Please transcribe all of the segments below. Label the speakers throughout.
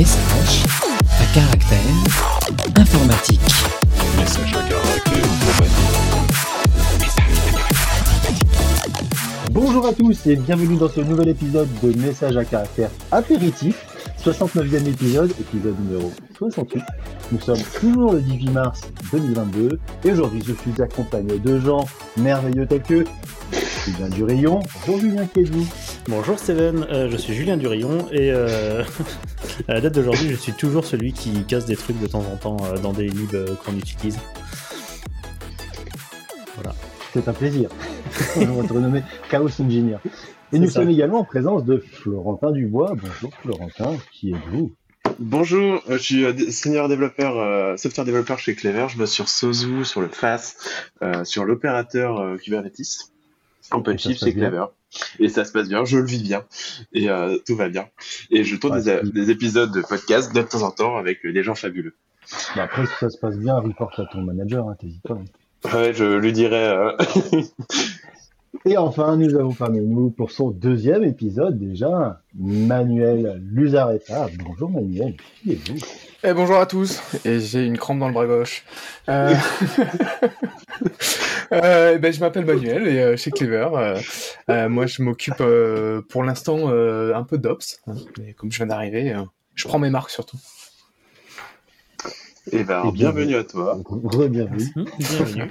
Speaker 1: Message à caractère informatique.
Speaker 2: Message à caractère
Speaker 3: Bonjour à tous et bienvenue dans ce nouvel épisode de Message à caractère apéritif, 69e épisode, épisode numéro 68. Nous sommes toujours le 18 mars 2022 et aujourd'hui je suis accompagné de gens merveilleux tels que Julien Durayon. Bonjour Julien, qui êtes-vous?
Speaker 4: Bonjour Steven, euh, je suis Julien Durillon et euh, à la date d'aujourd'hui je suis toujours celui qui casse des trucs de temps en temps euh, dans des libs euh, qu'on utilise. Voilà.
Speaker 3: C'est un plaisir. On va te renommer Chaos Engineer. Et nous
Speaker 4: ça.
Speaker 3: sommes également en présence de Florentin Dubois. Bonjour Florentin, qui êtes-vous?
Speaker 5: Bonjour, je suis senior développeur, euh, software développeur chez Clever. Je bosse sur Sozu, sur le FAS, euh, sur l'opérateur euh, Kubernetes. On peut
Speaker 3: Et ça
Speaker 5: chip
Speaker 3: se passe
Speaker 5: chez Clever. Et ça se passe bien, je le vis bien. Et euh, tout va bien. Et je tourne
Speaker 3: Ouais,
Speaker 5: des,
Speaker 3: c'est-
Speaker 5: des épisodes de podcast de temps en temps avec des gens fabuleux.
Speaker 3: bah Après, si ça se passe bien, reporte à ton manager, hein, t'hésites pas.
Speaker 5: Ouais, je lui dirais... euh,
Speaker 3: Et enfin, nous avons parmi nous, pour son deuxième épisode déjà, Manuel Luzaretta. Bonjour Manuel, qui êtes-vous?
Speaker 6: Eh, bonjour à tous, et j'ai une crampe dans le bras gauche. Euh... euh, ben, je m'appelle Manuel et euh, chez Clever, euh, euh, moi je m'occupe euh, pour l'instant euh, un peu d'Ops, hein, mais comme je viens d'arriver, euh, je prends mes marques surtout.
Speaker 5: Et ben,
Speaker 3: Et
Speaker 5: bienvenue à toi.
Speaker 3: Re-bienvenue.
Speaker 4: Bienvenue.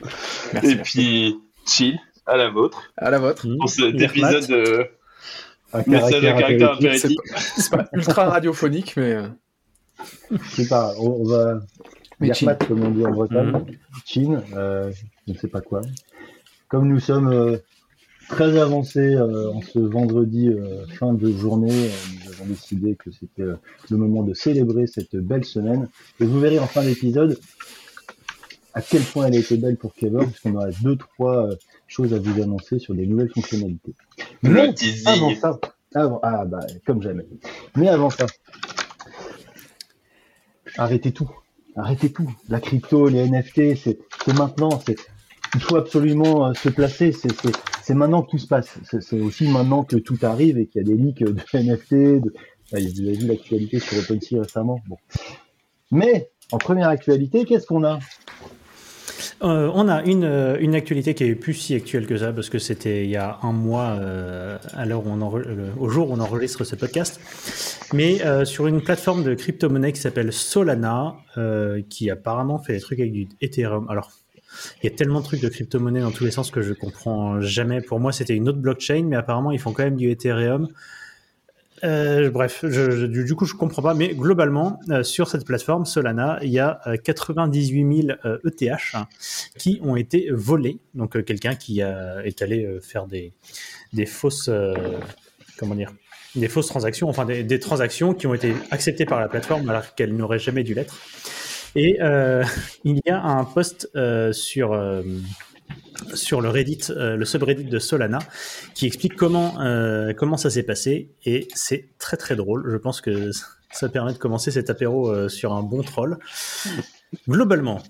Speaker 6: Merci.
Speaker 5: Et puis, chill, à la vôtre,
Speaker 6: À la vôtre.
Speaker 4: Hmm.
Speaker 5: pour cet épisode de
Speaker 3: Un
Speaker 5: message à caractère.
Speaker 6: C'est pas, c'est pas ultra radiophonique, mais euh,
Speaker 3: C'est pas, on, on va
Speaker 6: Mais
Speaker 3: dire
Speaker 6: chin.
Speaker 3: mat, comme on dit en Bretagne.
Speaker 4: Mhm.
Speaker 3: Chin, euh, je ne sais pas quoi. Comme nous sommes euh, très avancés euh, en ce vendredi euh, fin de journée, euh, nous avons décidé que c'était euh, le moment de célébrer cette belle semaine. Et vous verrez en fin d'épisode à quel point elle a été belle pour Clever, puisqu'on aura deux, trois euh, choses à vous annoncer sur des nouvelles fonctionnalités. Mais avant ça, avant, ah bah, comme jamais. Mais avant ça, arrêtez tout. Arrêtez tout. La crypto, les NFT, c'est maintenant. Il faut absolument euh, se placer. C'est maintenant que tout se passe. C'est aussi maintenant que tout arrive et qu'il y a des leaks de NFT. Vous avez vu l'actualité sur OpenSea récemment. Mais en première actualité, qu'est-ce qu'on a?
Speaker 4: Euh, on a une, euh, une actualité qui est plus si actuelle que ça parce que c'était il y a un mois euh, à l'heure où on euh, au jour où on enregistre ce podcast, mais euh, sur une plateforme de crypto-monnaie qui s'appelle Solana, qui apparemment fait des trucs avec du Ethereum. Alors il y a tellement de trucs de crypto-monnaie dans tous les sens que je comprends jamais. Pour moi, c'était une autre blockchain, mais apparemment, ils font quand même du Ethereum. Euh, bref, du, coup, je comprends pas. Mais globalement, euh, sur cette plateforme Solana, il y a euh, 98 000 euh, ETH qui ont été volés. Donc, euh, quelqu'un qui est allé faire des, des fausses, comment dire, des fausses transactions, enfin des, des transactions qui ont été acceptées par la plateforme alors qu'elles n'auraient jamais dû l'être. Et il y a un post sur sur le Reddit, euh, le subreddit de Solana, qui explique comment euh, comment ça s'est passé et c'est très très drôle. Je pense que ça permet de commencer cet apéro euh, sur un bon troll. Globalement,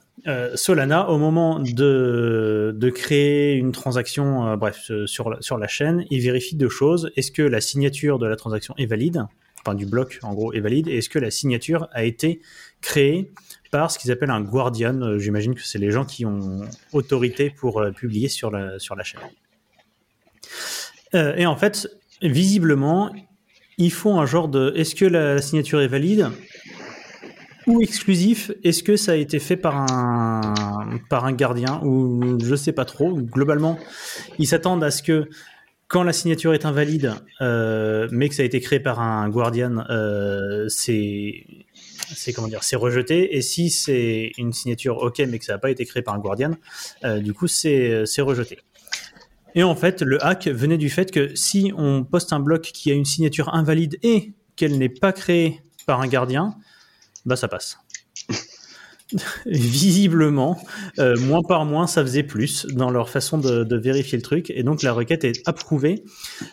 Speaker 4: Solana, au moment de, de créer une transaction, bref, sur, la- sur la chaîne, il vérifie deux choses. Est-ce que la signature de la transaction est valide? Enfin, du bloc, en gros, est valide. Et est-ce que la signature a été créée? Par ce qu'ils appellent un guardian. Euh, J'imagine que c'est les gens qui ont autorité pour euh, publier sur la, chaîne. Euh, et en fait, visiblement, ils font un genre de est-ce que la, signature est valide ou exclusif? Est-ce que ça a été fait par un, par gardien ou je sais pas trop. Globalement, ils s'attendent à ce que quand la signature est invalide, mais que ça a été créé par un guardian, c'est c'est comment dire, c'est rejeté. Et si c'est une signature OK, mais que ça n'a pas été créé par un guardian, euh, du coup c'est c'est rejeté. Et en fait, le hack venait du fait que si on poste un bloc qui a une signature invalide et qu'elle n'est pas créée par un gardien, bah ça passe. Visiblement, euh, moins par moins, ça faisait plus dans leur façon de, de vérifier le truc. Et donc la requête est approuvée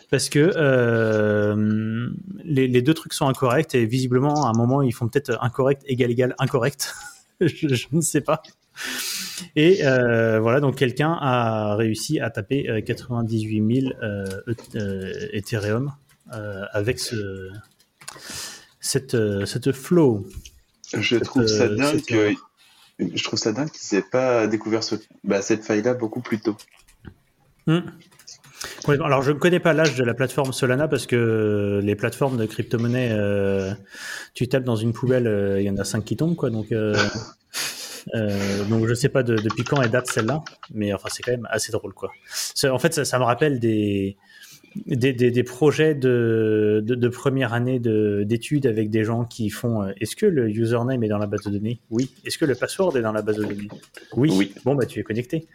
Speaker 4: parce que euh, les, les deux trucs sont incorrects et visiblement, à un moment, ils font peut-être incorrect, égal, égal, incorrect. je, je ne sais pas. Et euh, voilà, donc quelqu'un a réussi à taper euh, 98 000 euh, euh, Ethereum avec ce, cette, cette flow.
Speaker 5: Je trouve ça dingue. Je trouve ça dingue qu'ils aient pas découvert ce... bah, cette faille-là beaucoup plus tôt.
Speaker 4: Hmm. Alors, je ne connais pas l'âge de la plateforme Solana parce que les plateformes de crypto-monnaie, euh, tu tapes dans une poubelle, euh, il y en a 5 qui tombent, quoi. Donc, euh, donc je sais pas de- depuis quand elle date celle-là, mais enfin, c'est quand même assez drôle, quoi. En fait, ça, ça me rappelle des, des, des- des projets de, de, de première année de- d'études avec des gens qui font euh, est-ce que le username est dans la base de données? Oui. Est-ce que le password est dans la base de données? Oui.
Speaker 5: Oui.
Speaker 4: Bon, bah, tu es connecté.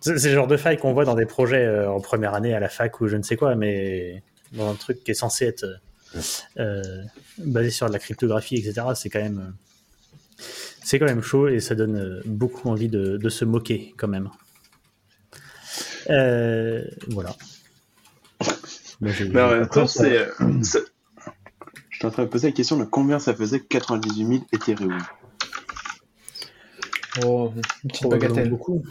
Speaker 4: C'est le genre de faille qu'on voit dans des projets euh, en première année à la fac ou je ne sais quoi, mais dans un truc qui est censé être euh, basé sur de la cryptographie, etc. C'est quand même c'est quand même chaud et ça donne beaucoup envie de, se moquer quand même. Voilà. Moi, j'ai-
Speaker 5: Mais en même
Speaker 3: Après,
Speaker 5: temps,
Speaker 3: ça-
Speaker 5: c'est. euh, Je suis en train de poser la question de combien ça faisait 98 000 Ethereum.
Speaker 6: Oh, une petite
Speaker 4: probablement
Speaker 6: bagatelle.
Speaker 4: beaucoup.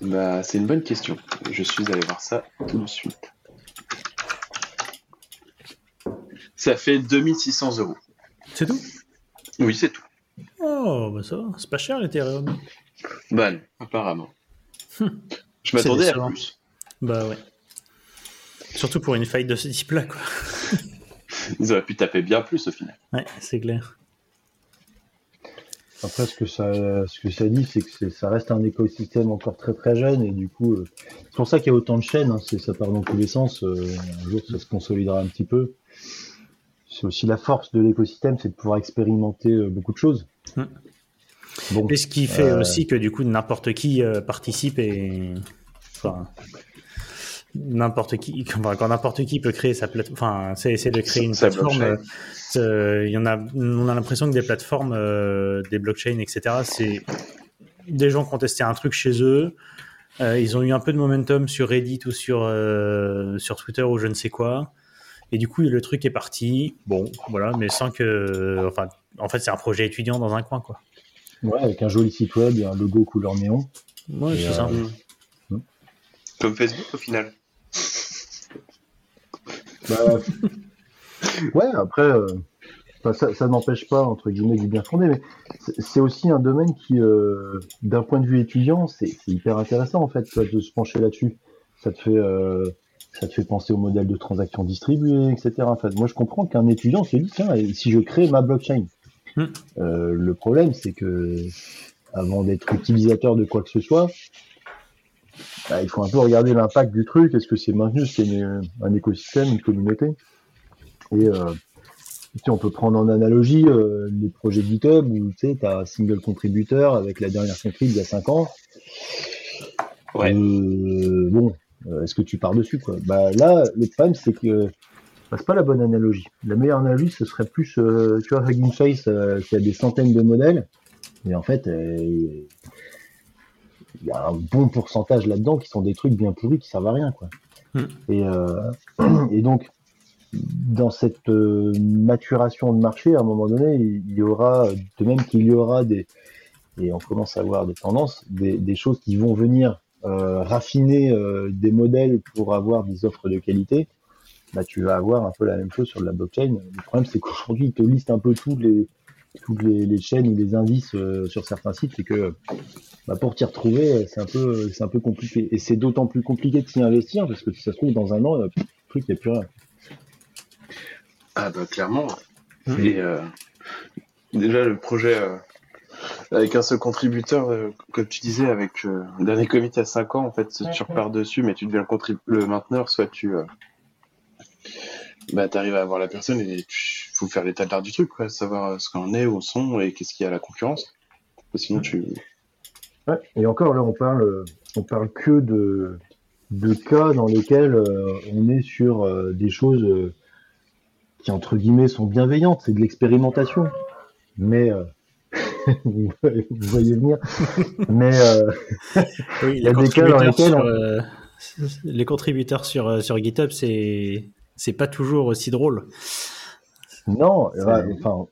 Speaker 5: Bah, c'est une bonne question. Je suis allé voir ça tout de suite. Ça fait 2600 euros.
Speaker 4: C'est tout?
Speaker 5: Oui, c'est tout.
Speaker 4: Oh, bah ça va, c'est pas cher l'Ethereum.
Speaker 5: Bah non, apparemment. Je m'attendais à plus.
Speaker 4: Bah ouais. Surtout pour une faille de ce type-là, quoi.
Speaker 5: Ils auraient pu taper bien plus au final.
Speaker 4: Ouais, c'est clair.
Speaker 3: Après, ce que ça, ce que ça dit, c'est que ça reste un écosystème encore très très jeune et du coup, euh, c'est pour ça qu'il y a autant de chaînes. hein, c'est ça part dans tous les sens. euh, un jour, ça se consolidera un petit peu. C'est aussi la force de l'écosystème, c'est de pouvoir expérimenter euh, beaucoup de choses.
Speaker 4: Hmm.
Speaker 3: Bon,
Speaker 4: Et ce qui fait
Speaker 3: Euh,
Speaker 4: aussi que du coup n'importe qui euh, participe et enfin n'importe qui enfin, quand n'importe qui peut créer sa plateforme enfin c'est essayer de créer une plateforme
Speaker 5: blockchain.
Speaker 4: euh, il y en a on a l'impression que des plateformes euh, des blockchains etc c'est des gens qui ont testé un truc chez eux euh, ils ont eu un peu de momentum sur Reddit ou sur euh, sur Twitter ou je ne sais quoi et du coup le truc est parti bon voilà mais sans que enfin en fait c'est un projet étudiant dans un coin quoi
Speaker 3: ouais, avec un joli site web et un logo couleur néon.
Speaker 4: Ouais, c'est
Speaker 3: euh,
Speaker 4: ça.
Speaker 5: Mm. Comme Facebook au final.
Speaker 3: Bah, ouais, après, euh, enfin, ça, ça n'empêche pas, entre guillemets, du bien fondé, mais c'est- aussi un domaine qui, euh, d'un point de vue étudiant, c'est hyper intéressant, en fait, de se pencher là-dessus. Ça te fait, euh, ça te fait penser au modèle de transaction distribuée, etc. En fait, moi, je comprends qu'un étudiant se dit, tiens, si je crée ma blockchain? Euh, Le problème, c'est que, avant d'être utilisateur de quoi que ce soit, bah, il faut un peu regarder l'impact du truc. Est-ce que c'est maintenu une- un écosystème, une communauté Et euh, tu sais, on peut prendre en analogie euh, les projets GitHub où tu sais, as un single contributeur avec la dernière contrib il y a 5 ans.
Speaker 5: Ouais.
Speaker 3: Bon, est-ce que tu pars dessus quoi? Bah là, le problème c'est que bah, c'est pas la bonne analogie. La meilleure analogie, ce serait plus, euh, tu vois, Hugging Face, euh, a des centaines de modèles, et en fait, euh, il y a un bon pourcentage là-dedans qui sont des trucs bien pourris qui servent à rien, quoi.
Speaker 4: Hmm.
Speaker 3: Et, euh, et donc, dans cette euh, maturation de marché, à un moment donné, il il y aura, de même qu'il y aura des, et on commence à voir des tendances, des, des choses qui vont venir euh, raffiner euh, des modèles pour avoir des offres de qualité, bah, tu vas avoir un peu la même chose sur de la blockchain. Le problème, c'est qu'aujourd'hui, ils te listent un peu tous les, toutes les, les chaînes ou les indices euh, sur certains sites, et que bah, pour t'y retrouver, c'est un peu, c'est un peu compliqué. Et c'est d'autant plus compliqué de s'y investir parce que si ça se trouve dans un an, euh, le truc, il n'y a plus rien.
Speaker 5: Ah bah clairement.
Speaker 4: Mhm.
Speaker 5: Et euh, déjà le projet euh, avec un seul contributeur, euh, comme tu disais, avec euh, un dernier commit à 5 ans, en fait, tu repars dessus, mais tu deviens le, le mainteneur, soit tu bah, arrives à avoir la personne et il faut faire l'état de l'art du truc, quoi, savoir euh, ce qu'on est, où sont et qu'est-ce qu'il y a à la concurrence. Sinon tu...
Speaker 3: Ouais. Et encore là, on parle, on parle que de, de cas dans lesquels euh, on est sur euh, des choses euh, qui entre guillemets sont bienveillantes, c'est de l'expérimentation. Mais euh, vous voyez venir. Mais euh,
Speaker 4: Oui,
Speaker 3: Il y a
Speaker 4: les
Speaker 3: des cas dans
Speaker 4: contributeurs
Speaker 3: lesquels
Speaker 4: sur,
Speaker 3: on-
Speaker 4: euh, les contributeurs sur, sur GitHub, c'est c'est pas toujours aussi drôle.
Speaker 3: non, enfin,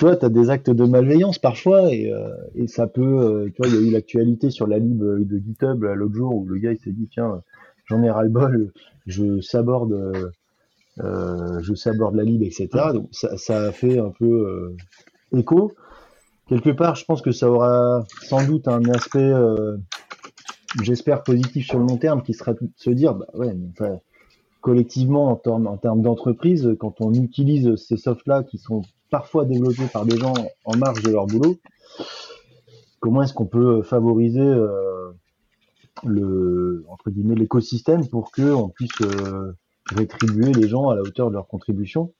Speaker 3: tu vois, tu as des actes de malveillance parfois et, euh, et ça peut, euh, tu vois, il y a eu l'actualité sur la lib de GitHub l'autre jour où le gars il s'est dit tiens, j'en ai ras le bol, je saborde euh, je saborde la lib, etc. Donc ça, ça a fait un peu euh, écho. Quelque part, je pense que ça aura sans doute un aspect, j'espère, positif sur le long terme, qui sera de se dire, bah ouais, mais enfin, collectivement, en termes, en termes d'entreprise, quand on utilise ces softs-là qui sont parfois développés par des gens en marge de leur boulot, comment est-ce qu'on peut favoriser euh, le entre guillemets l'écosystème pour que on puisse euh, rétribuer les gens à la hauteur de leur contribution?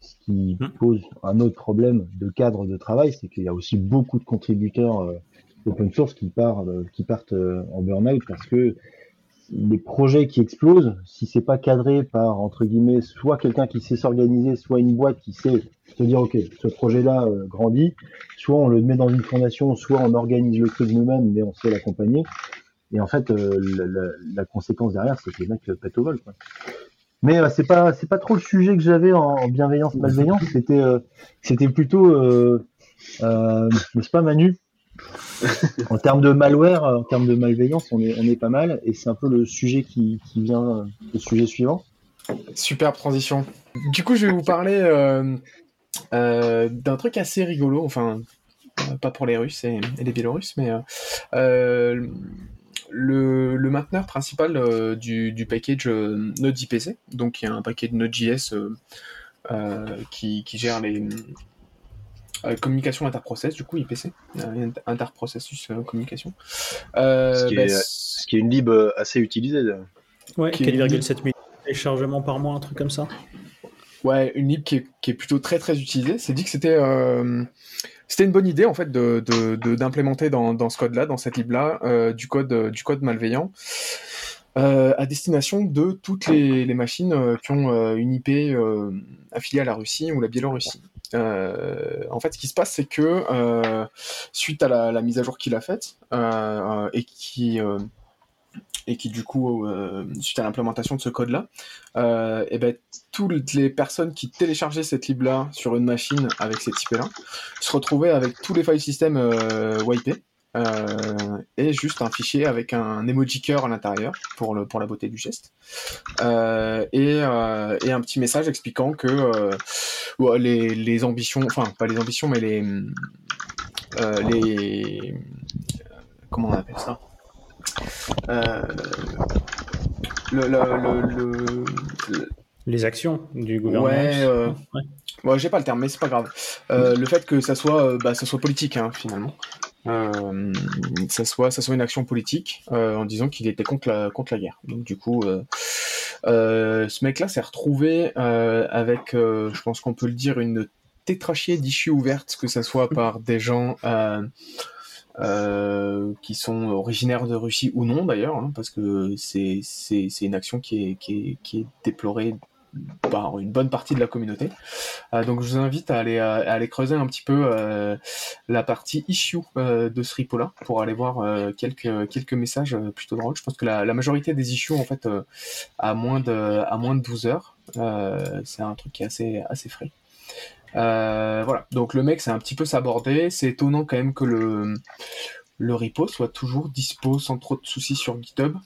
Speaker 3: Ce qui
Speaker 4: Hmm.
Speaker 3: pose un autre problème de cadre de travail c'est qu'il y a aussi beaucoup de contributeurs euh, open source qui partent qui partent euh, en burn-out parce que les projets qui explosent si c'est pas cadré par entre guillemets soit quelqu'un qui sait s'organiser soit une boîte qui sait se dire ok ce projet là grandit soit on le met dans une fondation, soit on organise le truc nous-mêmes, mais on sait l'accompagner. Et en fait, euh, la, conséquence derrière, c'est que les mecs euh, pètent au vol. Mais euh, c'est pas c'est pas trop le sujet que j'avais en, en bienveillance malveillance. C'était euh, plutôt euh, euh, n'est-ce pas Manu? En termes de malware, euh, en termes de malveillance, on est pas mal. Et c'est un peu le sujet qui vient euh, le sujet suivant.
Speaker 6: Superbe transition. Du coup, je vais vous parler euh, euh, d'un truc assez rigolo, enfin, euh, pas pour les Russes et, les Biélorusses, mais euh, euh, le, mainteneur principal euh, du, du package euh, Node.jpc, donc il y a un Node.js euh, euh, qui, qui gère les euh, communications interprocess, du coup IPC, euh, interprocessus euh, communication. Euh,
Speaker 7: Ce qui
Speaker 6: bah,
Speaker 7: est-
Speaker 6: c-
Speaker 7: Ce qui est une lib assez utilisée.
Speaker 4: Ouais,
Speaker 6: Qui est
Speaker 4: 4,7 millions de téléchargements par mois, un truc comme ça.
Speaker 6: Ouais, une lib qui est, qui est plutôt très très utilisée. C'est dit que c'était euh, c'était une bonne idée en fait de de- de- d'implémenter dans, dans ce code-là, dans cette lib-là, euh, du code du code malveillant euh, à destination de toutes les, les machines euh, qui ont euh, une IP euh, affiliée à la Russie ou la Biélorussie. En fait, ce qui se passe, c'est que suite à la, la mise à jour qu'il a faite et qui et qui du coup euh, suite à l'implémentation de ce code-là, euh, et ben toutes les personnes qui téléchargeaient cette lib-là sur une machine avec cette IP-là se retrouvaient avec tous les file systems euh, wipés euh, et juste un fichier avec un emoji cœur à l'intérieur pour, le, pour la beauté du geste Euh, et, euh, et un petit message expliquant que ouais, les, les ambitions, enfin pas les ambitions mais les les comment on appelle ça? Le, le, le, le- le-
Speaker 4: Les actions du gouvernement.
Speaker 6: Ouais, euh,
Speaker 4: Ouais.
Speaker 6: Bon, j'ai pas le terme, mais c'est pas grave. Euh, le fait que ça soit, euh, bah, ça soit politique, hein, finalement. Euh, ça soit, ça soit une action politique, euh, en disant qu'il était contre la, contre la guerre. Donc du coup, euh, ce mec-là s'est retrouvé avec, je pense qu'on peut le dire, une tétrachier d'issues ouvertes, que ça soit par des gens qui sont originaires de Russie ou non d'ailleurs, hein, parce que c'est c'est c'est une action qui est qui est qui est déplorée par une bonne partie de la communauté. Euh, donc je vous invite à aller, aller creuser un petit peu euh, la partie issue euh, de ce repo là pour aller voir euh, quelques, messages euh, plutôt drôles. Je pense que la, majorité des issues en fait euh, à moins de à moins de 12 heures. Euh, c'est un truc qui est assez frais. Euh, voilà, donc le mec c'est un petit peu sabordé. C'est étonnant quand même que le repo soit toujours dispo sans trop de soucis sur GitHub.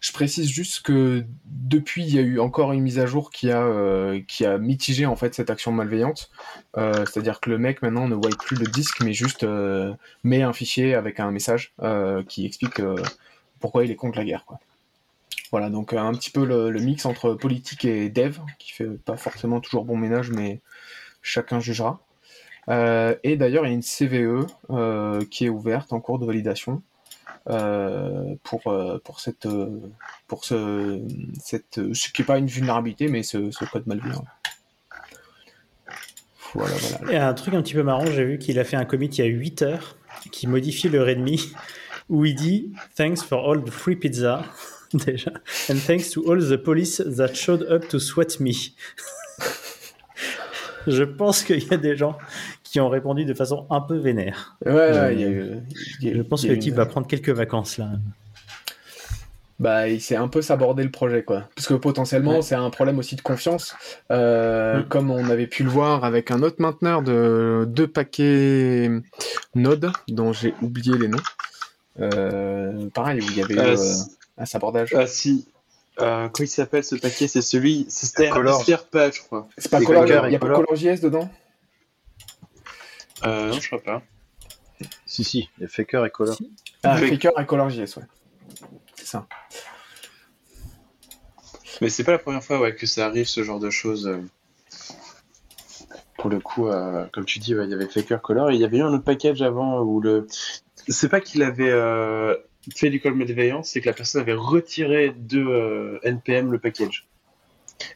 Speaker 6: Je précise juste que depuis, il y a eu encore une mise à jour qui a, euh, qui a mitigé en fait cette action malveillante. Euh, C'est-à-dire que le mec maintenant ne wipe plus le disque, mais juste euh, met un fichier avec un message euh, qui explique euh, pourquoi il est contre la guerre. Quoi. Voilà, donc un petit peu le, le mix entre politique et dev, qui fait pas forcément toujours bon ménage, mais chacun jugera. Euh, et d'ailleurs, il y a une CVE euh, qui est ouverte en cours de validation euh, pour, euh, pour, cette, euh, pour ce, cette, ce qui n'est pas une vulnérabilité, mais ce, ce code malveillant. Voilà, voilà.
Speaker 4: Et un truc un petit peu marrant, j'ai vu qu'il a fait un commit il y a 8 heures qui modifie le README où il dit Thanks for all the free pizza, déjà, and thanks to all the police that showed up to sweat me. Je pense qu'il y a des gens qui ont répondu de façon un peu vénère.
Speaker 6: Ouais, ouais, il y a eu- il y a-
Speaker 4: Je pense
Speaker 6: il y
Speaker 4: que le type
Speaker 6: une-
Speaker 4: va prendre quelques vacances là.
Speaker 6: Bah, il s'est un peu sabordé le projet, quoi. Parce que potentiellement,
Speaker 4: Ouais.
Speaker 6: c'est un problème aussi de confiance. Euh,
Speaker 4: Mm.
Speaker 6: Comme on avait pu le voir avec un autre mainteneur de deux paquets Node, dont j'ai oublié les noms. Euh, pareil, où il y avait euh, un sabordage.
Speaker 5: ah, si. Euh, comment il s'appelle ce paquet? C'est celui. C'était
Speaker 8: Color.
Speaker 5: Je crois.
Speaker 6: C'est pas Color, il y a pas
Speaker 8: Color.
Speaker 6: ColorJS dedans?
Speaker 5: Euh, non, je crois pas.
Speaker 8: Si, si, il y a Faker et Color.
Speaker 6: Ah,
Speaker 5: Fake.
Speaker 6: Faker et ColorJS, ouais. C'est ça.
Speaker 5: Mais c'est pas la première fois ouais, que ça arrive, ce genre de choses. euh. Pour le coup, euh, comme tu dis, ouais, il y avait Faker Color et il y avait eu un autre package avant où le. C'est pas qu'il avait euh, fait du call malveillance, c'est que la personne avait retiré de euh, NPM le package.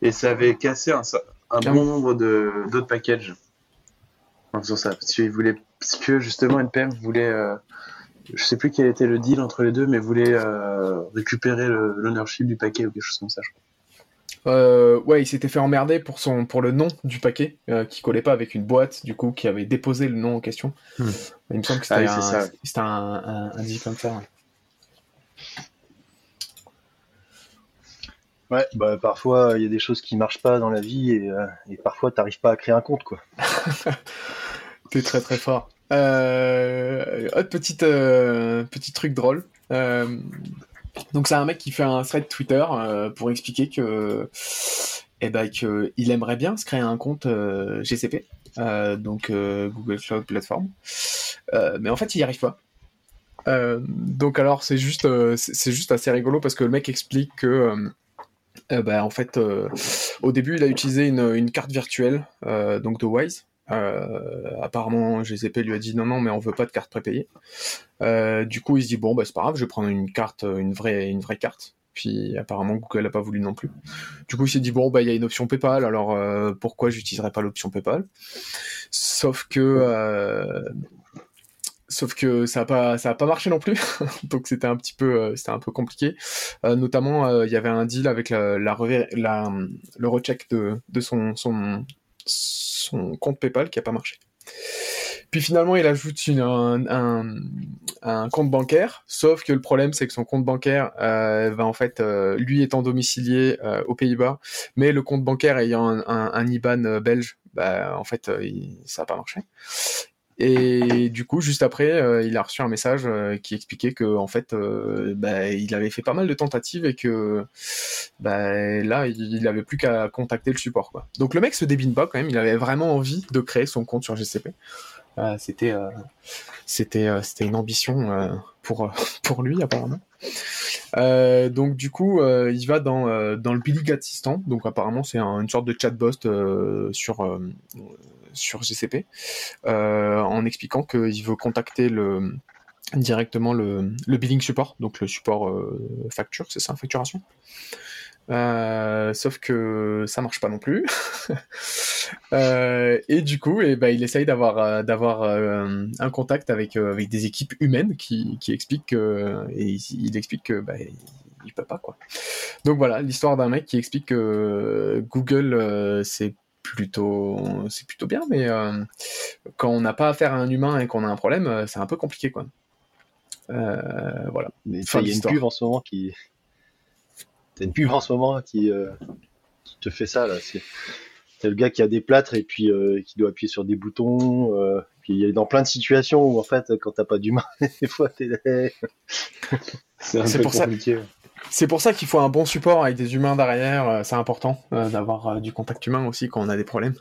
Speaker 5: Et ça avait cassé un, un
Speaker 6: Ah
Speaker 5: bon nombre d'autres packages en faisant ça. Parce, qu'il voulait, parce que justement, NPM voulait. euh, je sais plus quel était le deal entre les deux, mais voulait euh, récupérer l'ownership du paquet ou quelque chose comme ça, je crois.
Speaker 6: Euh, ouais, il s'était fait emmerder pour, son, pour le nom du paquet, euh, qui collait pas avec une boîte, du coup, qui avait déposé le nom en question.
Speaker 4: Hmm.
Speaker 6: Il me semble que
Speaker 5: Ah
Speaker 6: c'était un, un, un, un deal comme ça. ouais.
Speaker 8: Ouais, bah parfois il y a des choses qui marchent pas dans la vie et, euh, et parfois t'arrives pas à créer un compte quoi.
Speaker 6: T'es très très fort. Euh, autre euh, petit truc drôle. Euh, donc c'est un mec qui fait un thread Twitter euh, pour expliquer que, eh ben, que il aimerait bien se créer un compte euh, GCP, euh, donc euh, Google Cloud Platform, Euh, mais en fait il y arrive pas. Euh, donc alors c'est juste, euh, c'est juste assez rigolo parce que le mec explique que euh, bah, en fait, euh, au début, il a utilisé une, carte virtuelle, euh, donc de Wise. Apparemment, GCP lui a dit non, non, mais on veut pas de carte prépayée. Du coup, il se dit bon, bah, c'est pas grave, je vais prendre une carte, une vraie, une vraie carte. Puis apparemment, Google n'a pas voulu non plus. Du coup, il s'est dit bon, bah, il y a une option PayPal, alors pourquoi j'utiliserais pas l'option PayPal? Sauf que Sauf que ça a pas, ça a pas marché non plus. Donc c'était un petit peu, euh, c'était un peu compliqué. Euh, notamment, euh, il y avait un deal avec la, le recheck de, de son, son, son compte PayPal qui a pas marché. Puis finalement, il ajoute une- un, compte bancaire, sauf que le problème, c'est que son compte bancaire va en fait, lui étant domicilié aux Pays-Bas, mais le compte bancaire ayant un, IBAN belge, bah, en fait, ça n'a pas marché. Et du coup, juste après, euh, il a reçu un message euh, qui expliquait que en fait, euh, bah, il avait fait pas mal de tentatives et que bah, là, il il avait plus qu'à contacter le support. Quoi. Donc le mec se débine pas quand même. Il avait vraiment envie de créer son compte sur GCP. Euh, c'était, euh, c'était, euh, c'était une ambition pour pour lui apparemment. Donc du coup, il va dans dans le Billing Assistant. Donc apparemment, c'est un- une sorte de chatbot sur sur GCP en expliquant qu'il veut contacter le, directement le, le billing support, donc le support facture, c'est ça, facturation. Euh, sauf que ça marche pas non plus. Euh, et du coup, eh ben, il essaye d'avoir euh, d'avoir euh, un contact avec avec des équipes humaines qui, qui expliquent que, et il, il explique que il peut pas quoi. Donc voilà, l'histoire d'un mec qui explique que Google c'est plutôt c'est plutôt bien, mais quand on n'a pas affaire à un humain et qu'on a un problème, c'est un peu compliqué quoi. Voilà.
Speaker 8: Il y a une pub en ce moment qui. T'as une pub en ce moment qui, euh, qui te fait ça là. C'est le gars qui a des plâtres et puis euh, qui doit appuyer sur des boutons. euh, puis il est dans plein de situations où en fait quand t'as pas d'humain, des fois t'es.
Speaker 5: C'est
Speaker 6: ça.
Speaker 5: compliqué.
Speaker 6: C'est pour ça qu'il faut un bon support avec des humains derrière. C'est important d'avoir du contact humain aussi quand on a des problèmes.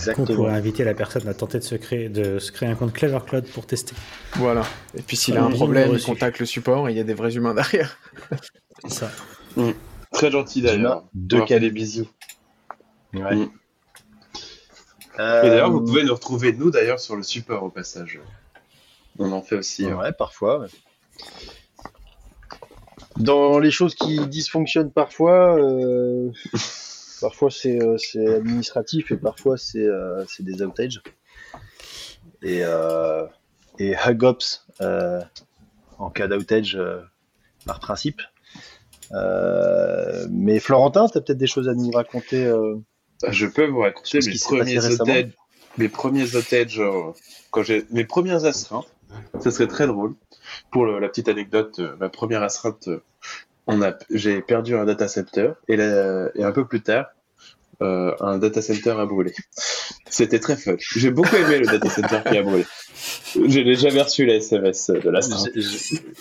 Speaker 4: On
Speaker 8: Exactement.
Speaker 4: pourrait inviter la personne à tenter de se créer, de se créer un compte Clever Cloud pour tester.
Speaker 6: Voilà. Et puis s'il
Speaker 4: Ah,
Speaker 6: a un
Speaker 4: bien
Speaker 6: problème, il contacte le support et il y a des vrais humains derrière.
Speaker 4: Ça.
Speaker 5: Très gentil d'ailleurs.
Speaker 8: De
Speaker 5: On va faire
Speaker 8: quel-
Speaker 5: des bisous.
Speaker 8: Ouais.
Speaker 5: Mm.
Speaker 8: Euh,
Speaker 5: Et d'ailleurs, vous pouvez nous retrouver, nous, d'ailleurs, sur le support au passage. On en fait aussi. hein.
Speaker 8: Ouais, parfois. ouais. Dans les choses qui dysfonctionnent parfois, euh, parfois c'est euh, c'est administratif et parfois c'est euh, des outages. Et, euh, et HugOps en cas d'outage par principe. Mais Florentin, tu as peut-être des choses à nous raconter euh,
Speaker 5: Je peux vous raconter mes premiers otages. Mes premiers quand j'ai mes premières astreintes. Ça serait très drôle. Pour le- la petite anecdote, ma première astreinte, on a, j'ai perdu un datacepteur et, la- et un peu plus tard, euh, un data center a brûlé. C'était très fun. J'ai beaucoup aimé le data center qui a brûlé. Je n'ai jamais reçu la SMS de la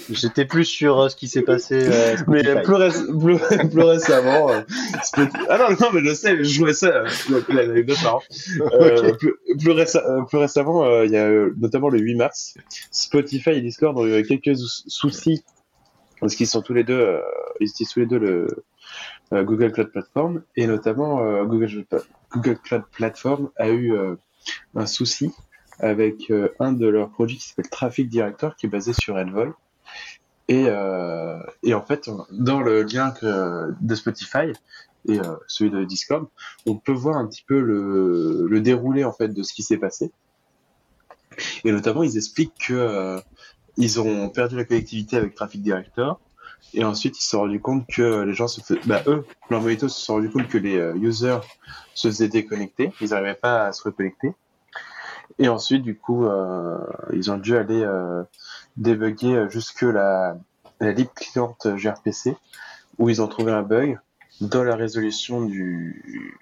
Speaker 3: J'étais plus sur euh, ce qui s'est passé. euh,
Speaker 5: Mais plus, ré- plus- plus récemment, ah non, non, mais je sais, je jouais ça, l'anecdote. Euh, plus, plus, réce- plus récemment, il y a notamment le 8 mars, Spotify et Discord ont eu quelques sou- soucis parce qu'ils sont tous les deux, ils utilisent tous les deux le euh, Google Cloud Platform et notamment euh, Google, Google Cloud Platform a eu euh, un souci avec un de leurs produits qui s'appelle Traffic Director qui est basé sur Envoy. Et, et en fait, dans le lien de Spotify et celui de Discord, on peut voir un petit peu le, le déroulé en fait de ce qui s'est passé. Et notamment, ils expliquent que ils ont perdu la connectivité avec Traffic Director. Et ensuite, ils se sont rendus compte que les gens se faisaient, bah, eux, leurs se sont rendus compte que les euh, users se faisaient déconnecter. Ils n'arrivaient pas à se reconnecter. Et ensuite, du coup, euh, ils ont dû aller euh, débugger euh, jusque la, la lib cliente gRPC, où ils ont trouvé un bug dans la résolution du,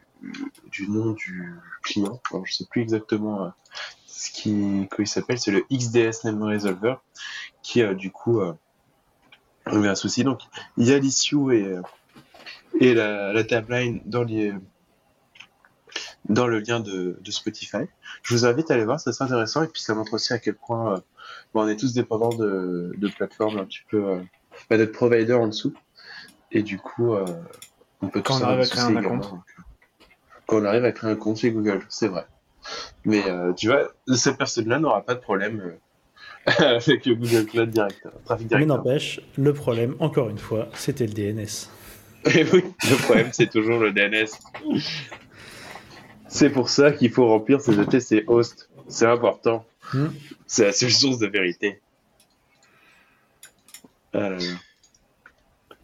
Speaker 5: du nom du client. Alors, je sais plus exactement ce qui, il s'appelle, c'est le XDS Name Resolver, qui du coup a eu un souci. Donc, il y a l'issue et, euh, et la, la timeline dans les dans le lien de, de Spotify. Je vous invite à aller voir, c'est assez intéressant et puis ça montre aussi à quel point euh, bon, on est tous dépendants de, de plateformes un petit peu, euh, bah, de providers en dessous. Et du coup, euh, on peut
Speaker 6: Quand
Speaker 5: tous
Speaker 6: on arrive à créer un compte.
Speaker 5: donc, Quand on arrive à créer un compte chez Google, c'est vrai. Mais tu vois, cette personne-là n'aura pas de problème avec le Google Cloud Director, Traffic
Speaker 4: Mais
Speaker 5: Director.
Speaker 4: n'empêche, le problème, encore une fois, c'était le DNS.
Speaker 5: Et oui, le problème, c'est toujours le DNS. C'est pour ça qu'il faut remplir ses ETC host. C'est important.
Speaker 4: Hmm.
Speaker 5: C'est la seule source de vérité. Ah là là.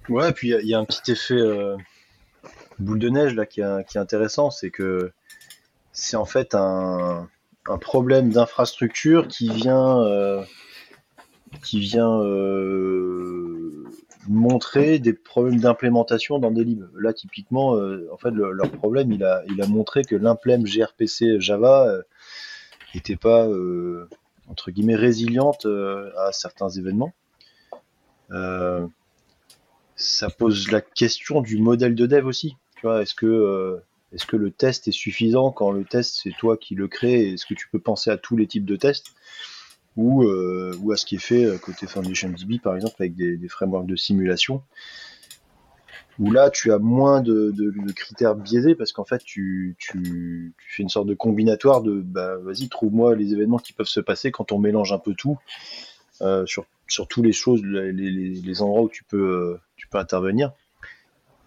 Speaker 3: Ouais, et puis il y a- y, a un petit effet euh, boule de neige là qui est, qui est intéressant, c'est que c'est en fait un, un problème d'infrastructure qui vient euh, qui vient euh, montrer des problèmes d'implémentation dans des libs. Là, typiquement, euh, en fait, le- leur problème, il a, il a montré que l'implème gRPC Java n'était pas entre guillemets résiliente à certains événements. Ça pose la question du modèle de dev aussi. Tu vois, est-ce que est-ce que le test est suffisant quand le test c'est toi qui le crée Est-ce que tu peux penser à tous les types de tests ou euh, à ce qui est fait euh, côté FoundationDB par exemple avec des, frameworks de simulation où là tu as moins de, critères biaisés parce qu'en fait tu, fais une sorte de combinatoire de bah vas-y trouve-moi les événements qui peuvent se passer quand on mélange un peu tout euh, sur, sur tous les choses les, endroits où tu peux tu peux intervenir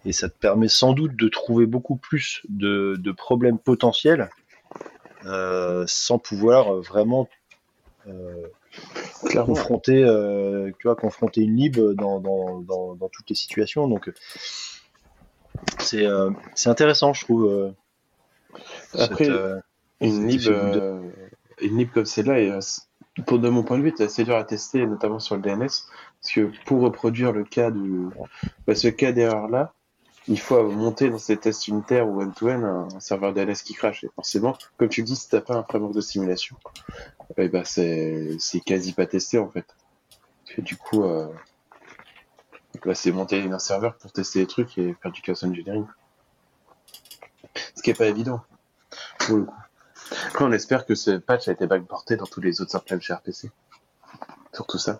Speaker 3: et ça te permet sans doute de trouver beaucoup plus de, de problèmes potentiels euh, sans pouvoir euh, vraiment euh, confronter, euh, tu vois, confronter une lib dans, dans, dans, dans toutes les situations. Donc, c'est euh, c'est intéressant, je trouve.
Speaker 5: Après,
Speaker 3: cette,
Speaker 5: Une lib,
Speaker 3: c'est de-
Speaker 5: une lib comme celle-là, est, pour de mon point de vue, est assez dur à tester, notamment sur le DNS, parce que pour reproduire le cas de, bah, ce cas d'erreur-là, il faut monter dans ces tests unitaires ou end-to-end un, serveur DNS qui crache. Et forcément, comme tu le dis, si t'as pas un framework de simulation, eh ben c'est quasi pas testé en fait. Que du coup, euh, bah, c'est monter un serveur pour tester les trucs et faire du chaos engineering. Ce qui est pas évident pour le coup. Après, on espère que ce patch a été backporté dans tous les autres implants chez RPC. Surtout ça.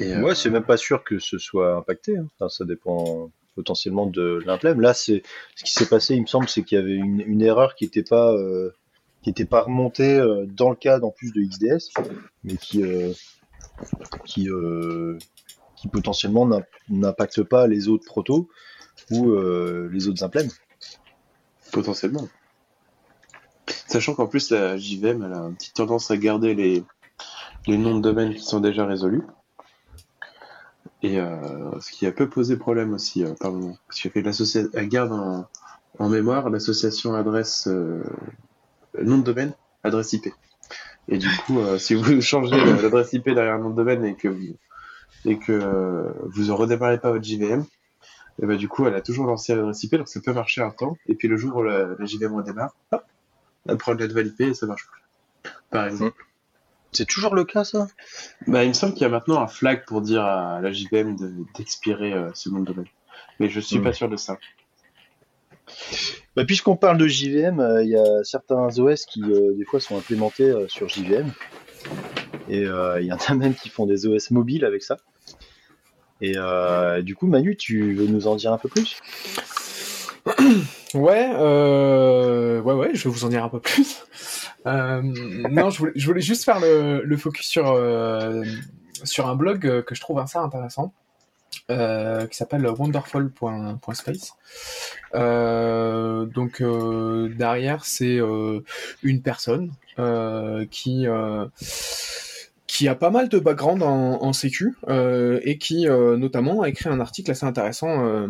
Speaker 5: Et, euh,
Speaker 3: Ouais, c'est même pas sûr que ce soit impacté. hein. Enfin, ça dépend potentiellement de l'implème. Là, c'est ce qui s'est passé, il me semble, c'est qu'il y avait une, une erreur qui n'était pas euh, qui était pas remontée euh, dans le cadre en plus de XDS, mais qui euh, qui euh, qui potentiellement n'im- n'impacte pas les autres protos ou euh, les autres implèmes.
Speaker 5: Potentiellement. Sachant qu'en plus, la JVM, elle a une petite tendance à garder les, les noms de domaine qui sont déjà résolus. Et euh, ce qui a peu posé problème aussi, euh, par moment. Parce que l'associa- elle garde en, en mémoire l'association adresse, euh, nom de domaine, adresse IP. Et du coup, euh, si vous changez l'adresse IP derrière un nom de domaine et que vous, et que euh, vous redémarrez pas votre JVM, bah, du coup, elle a toujours lancé l'adresse IP, donc ça peut marcher un temps. Et puis le jour où la, la JVM redémarre, hop, elle prend la nouvelle IP et ça marche plus. Par exemple.
Speaker 8: C'est toujours le cas, ça?
Speaker 5: Bah, il me semble qu'il y a maintenant un flag pour dire à la JVM de- d'expirer euh, ce nom de domaine. Mais je suis
Speaker 8: Hmm.
Speaker 5: pas sûr de ça.
Speaker 8: bah, Puisqu'on parle de JVM, euh, il y a certains OS qui, euh, des fois, sont implémentés euh, sur JVM. Et euh, il y en a même qui font des OS mobiles avec ça. Et euh, du coup, Manu, tu veux nous en dire un peu plus?
Speaker 6: Ouais, euh... ouais, ouais, je vais vous en dire un peu plus. Euh, non, je voulais, je voulais juste faire le, le focus sur, euh, sur un blog euh, que je trouve assez intéressant, euh, qui s'appelle wonderful.space. Euh, donc derrière, c'est une personne qui qui a pas mal de background en, sécu euh, et qui euh, notamment a écrit un article assez intéressant euh,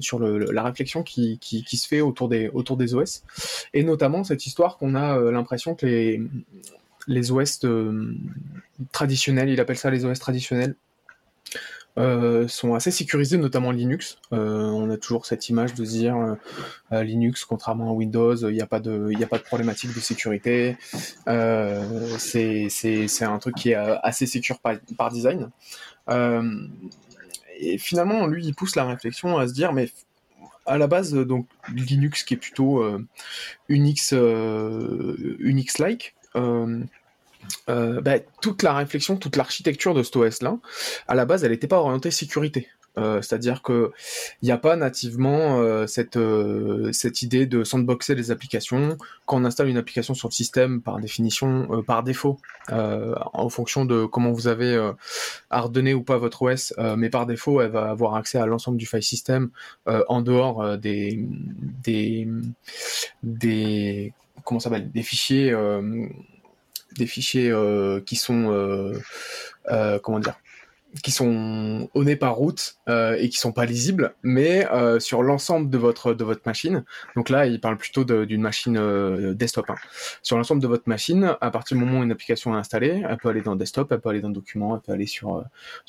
Speaker 6: sur le, la réflexion qui, qui, se fait autour des, autour des OS et notamment cette histoire qu'on a l'impression que les, les OS traditionnels, il appelle ça les OS traditionnels, euh, sont assez sécurisés, notamment Linux. Euh, on a toujours cette image de dire euh, Linux, contrairement à Windows, il n'y a pas de, n'y a pas de problématique de sécurité. C'est, un truc qui est assez secure par, design. Et finalement, lui, il pousse la réflexion à se dire, mais à la base, donc Linux qui est plutôt euh, Unix, euh, bah, toute la réflexion, toute l'architecture de cet OS-là, à la base, elle n'était pas orientée sécurité. Euh, C'est-à-dire que il n'y a pas nativement euh, cette idée de sandboxer les applications. Quand on installe une application sur le système, par définition, par défaut, en fonction de comment vous avez ordonné ou pas votre OS, mais par défaut, elle va avoir accès à l'ensemble du file system en dehors des des fichiers des fichiers euh, qui sont euh, euh, comment dire qui sont par route et qui sont pas lisibles, mais sur l'ensemble de votre de votre machine. Donc là, il parle plutôt d'une machine desktop. hein. Sur l'ensemble de votre machine, à partir du moment où une application est installée, elle peut aller dans desktop, elle peut aller dans document, elle peut aller sur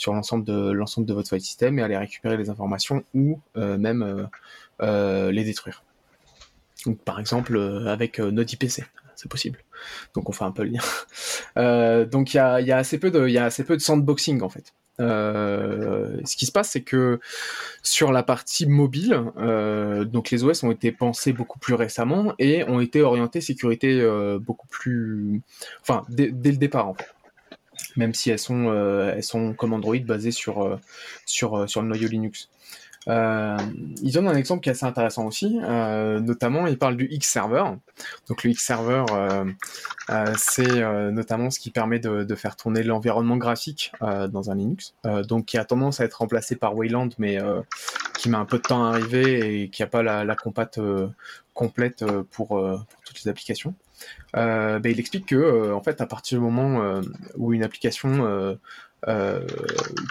Speaker 6: l'ensemble de l'ensemble de votre file system et aller récupérer les informations ou même les détruire. Par exemple, avec Node IPC, c'est possible. Donc on fait un peu le lien. Euh, donc il y a, assez peu de il y a assez peu de sandboxing en fait. Euh, ce qui se passe, c'est que sur la partie mobile, euh, donc les OS ont été pensés beaucoup plus récemment et ont été orientés sécurité beaucoup plus, enfin dès, le départ en fait. Même si elles sont elles sont comme Android basées sur sur sur le noyau Linux. Euh, ils donnent un exemple qui est assez intéressant aussi, euh, notamment ils parlent du X-Server. Donc le X-Server, euh, euh, c'est euh, notamment ce qui permet de, de faire tourner l'environnement graphique euh, dans un Linux, donc qui a tendance à être remplacé par Wayland, mais qui met un peu de temps à arriver et qui n'a pas la, la compat euh, complète pour, pour toutes les applications. Ben, il explique que en fait à partir du moment où une application euh,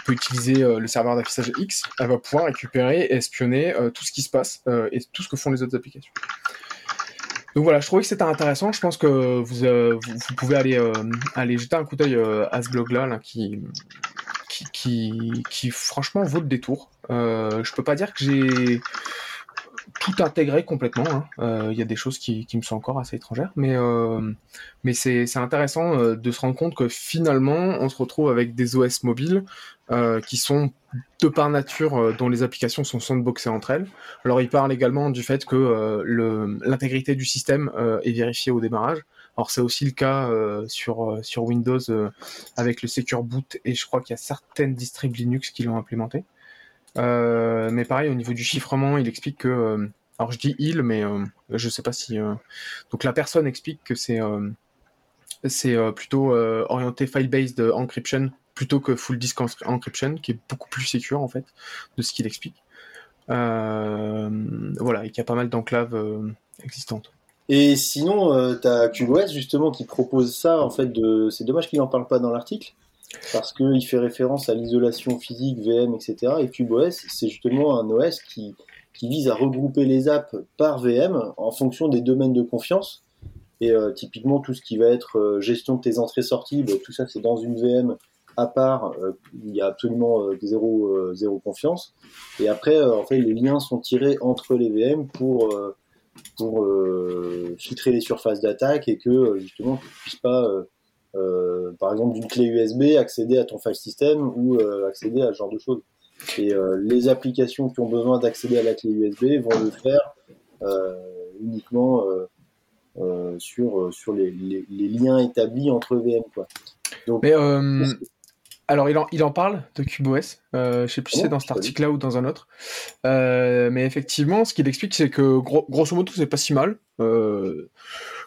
Speaker 6: peut utiliser euh, le serveur d'affichage X, elle va pouvoir récupérer et espionner euh, tout ce qui se passe euh, et tout ce que font les autres applications. Donc voilà, je trouvais que c'était intéressant. Je pense que vous, euh, vous, vous pouvez aller, euh, aller jeter un coup d'œil euh, à ce blog-là là, qui, qui, qui, qui, franchement vaut le détour. Je peux pas dire que j'ai tout intégré complètement. hein. Euh, Il y a des choses qui, me sont encore assez étrangères, mais, euh, mais c'est intéressant euh, de se rendre compte que finalement, on se retrouve avec des OS mobiles qui sont de par nature dont les applications sont sandboxées entre elles. Alors il parle également du fait que l'intégrité du système est vérifiée au démarrage. Alors c'est aussi le cas sur, sur Windows euh, avec le Secure Boot et je crois qu'il y a certaines distribs Linux qui l'ont implémenté. Euh, mais pareil au niveau du chiffrement, il explique que euh, alors je dis il, mais euh, je sais pas si donc la personne explique que c'est c'est plutôt orienté file-based encryption plutôt que full disk en- encryption, qui est beaucoup plus secure en fait de ce qu'il explique. Voilà, et qu'il y a pas mal d'enclaves existantes.
Speaker 8: Et sinon, euh, t'as CubeOS justement qui propose ça. En fait, de... c'est dommage qu'il n'en parle pas dans l'article parce qu'il fait référence à l'isolation physique, VM, etc. Et CubeOS, c'est justement un OS qui, vise à regrouper les apps par VM en fonction des domaines de confiance. Et euh, typiquement, tout ce qui va être euh, gestion de tes entrées-sorties, bah, tout ça c'est dans une VM
Speaker 3: à part, euh, il y a absolument zéro, confiance. Et après, en fait, les liens sont tirés entre les VM pour, pour filtrer les surfaces d'attaque et que justement tu puisses pas, par exemple, d'une clé USB accéder à ton file system ou euh, accéder à ce genre de choses. Et euh, les applications qui ont besoin d'accéder à la clé USB vont le faire euh, uniquement euh, euh, sur, sur les, les, les liens établis entre VM. Quoi. Donc,
Speaker 6: Mais euh, alors, il en, il en parle de CubeOS. Euh, je sais plus si
Speaker 3: Ah
Speaker 6: c'est dans cet article-là ou dans un autre. Euh, mais effectivement, ce qu'il explique, c'est que gros, grosso modo, c'est pas si mal euh,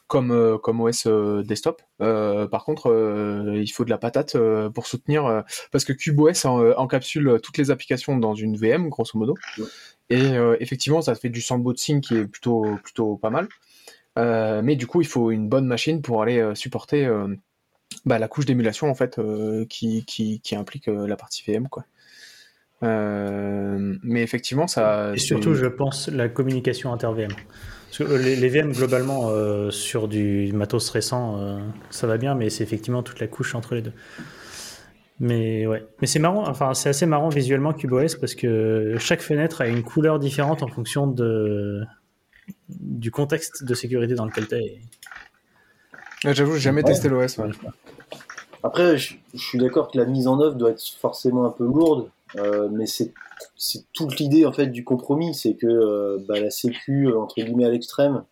Speaker 6: comme, euh, comme OS euh, desktop. Euh, par contre, il faut de la patate pour soutenir, parce que CubeOS en- encapsule toutes les applications dans une VM, grosso modo.
Speaker 3: Ouais.
Speaker 6: Et effectivement, ça fait du sandboxing qui est plutôt, plutôt pas mal. Mais du coup, il faut une bonne machine pour aller supporter bah, la couche d'émulation en fait euh, qui, qui, qui implique euh, la partie VM quoi. Euh, mais effectivement ça
Speaker 4: Et surtout, je pense, la communication que euh, les, les VM, globalement, euh, sur du matos récent, euh, ça va bien, mais c'est effectivement toute la couche entre les deux. Mais ouais, mais c'est marrant, enfin, c'est assez marrant visuellement CubeOS parce que chaque fenêtre a une couleur différente en fonction de, du contexte de sécurité dans lequel tu es.
Speaker 6: Ouais, j'avoue j'ai jamais
Speaker 3: Ouais.
Speaker 6: testé l'OS ouais.
Speaker 3: Après, je, je suis d'accord que la mise en œuvre doit être forcément un peu lourde, euh, mais c'est toute l'idée en fait du compromis, c'est que euh, bah, la sécu euh, entre guillemets à l'extrême,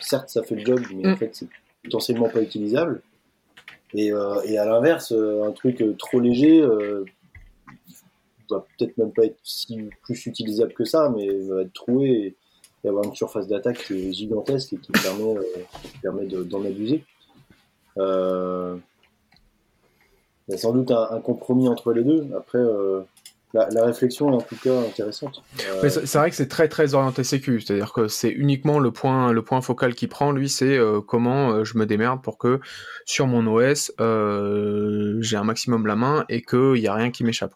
Speaker 3: certes ça fait le job, mais en
Speaker 6: Mm.
Speaker 3: fait c'est potentiellement pas utilisable. Et, euh, et à l'inverse, un truc trop léger va peut-être même pas être si plus utilisable que ça, mais va être troué et, et avoir une surface d'attaque qui est gigantesque et qui permet, qui permet de- d'en abuser. Il y a sans doute un, un compromis entre les deux. Après, euh, la, réflexion est en tout cas intéressante. Euh,
Speaker 6: c'est vrai que c'est très très orienté sécu, c'est-à-dire que c'est uniquement le point le point focal qu'il prend lui, c'est euh, comment euh, je me démerde pour que sur mon OS j'ai un maximum la main et qu'il y a rien qui m'échappe.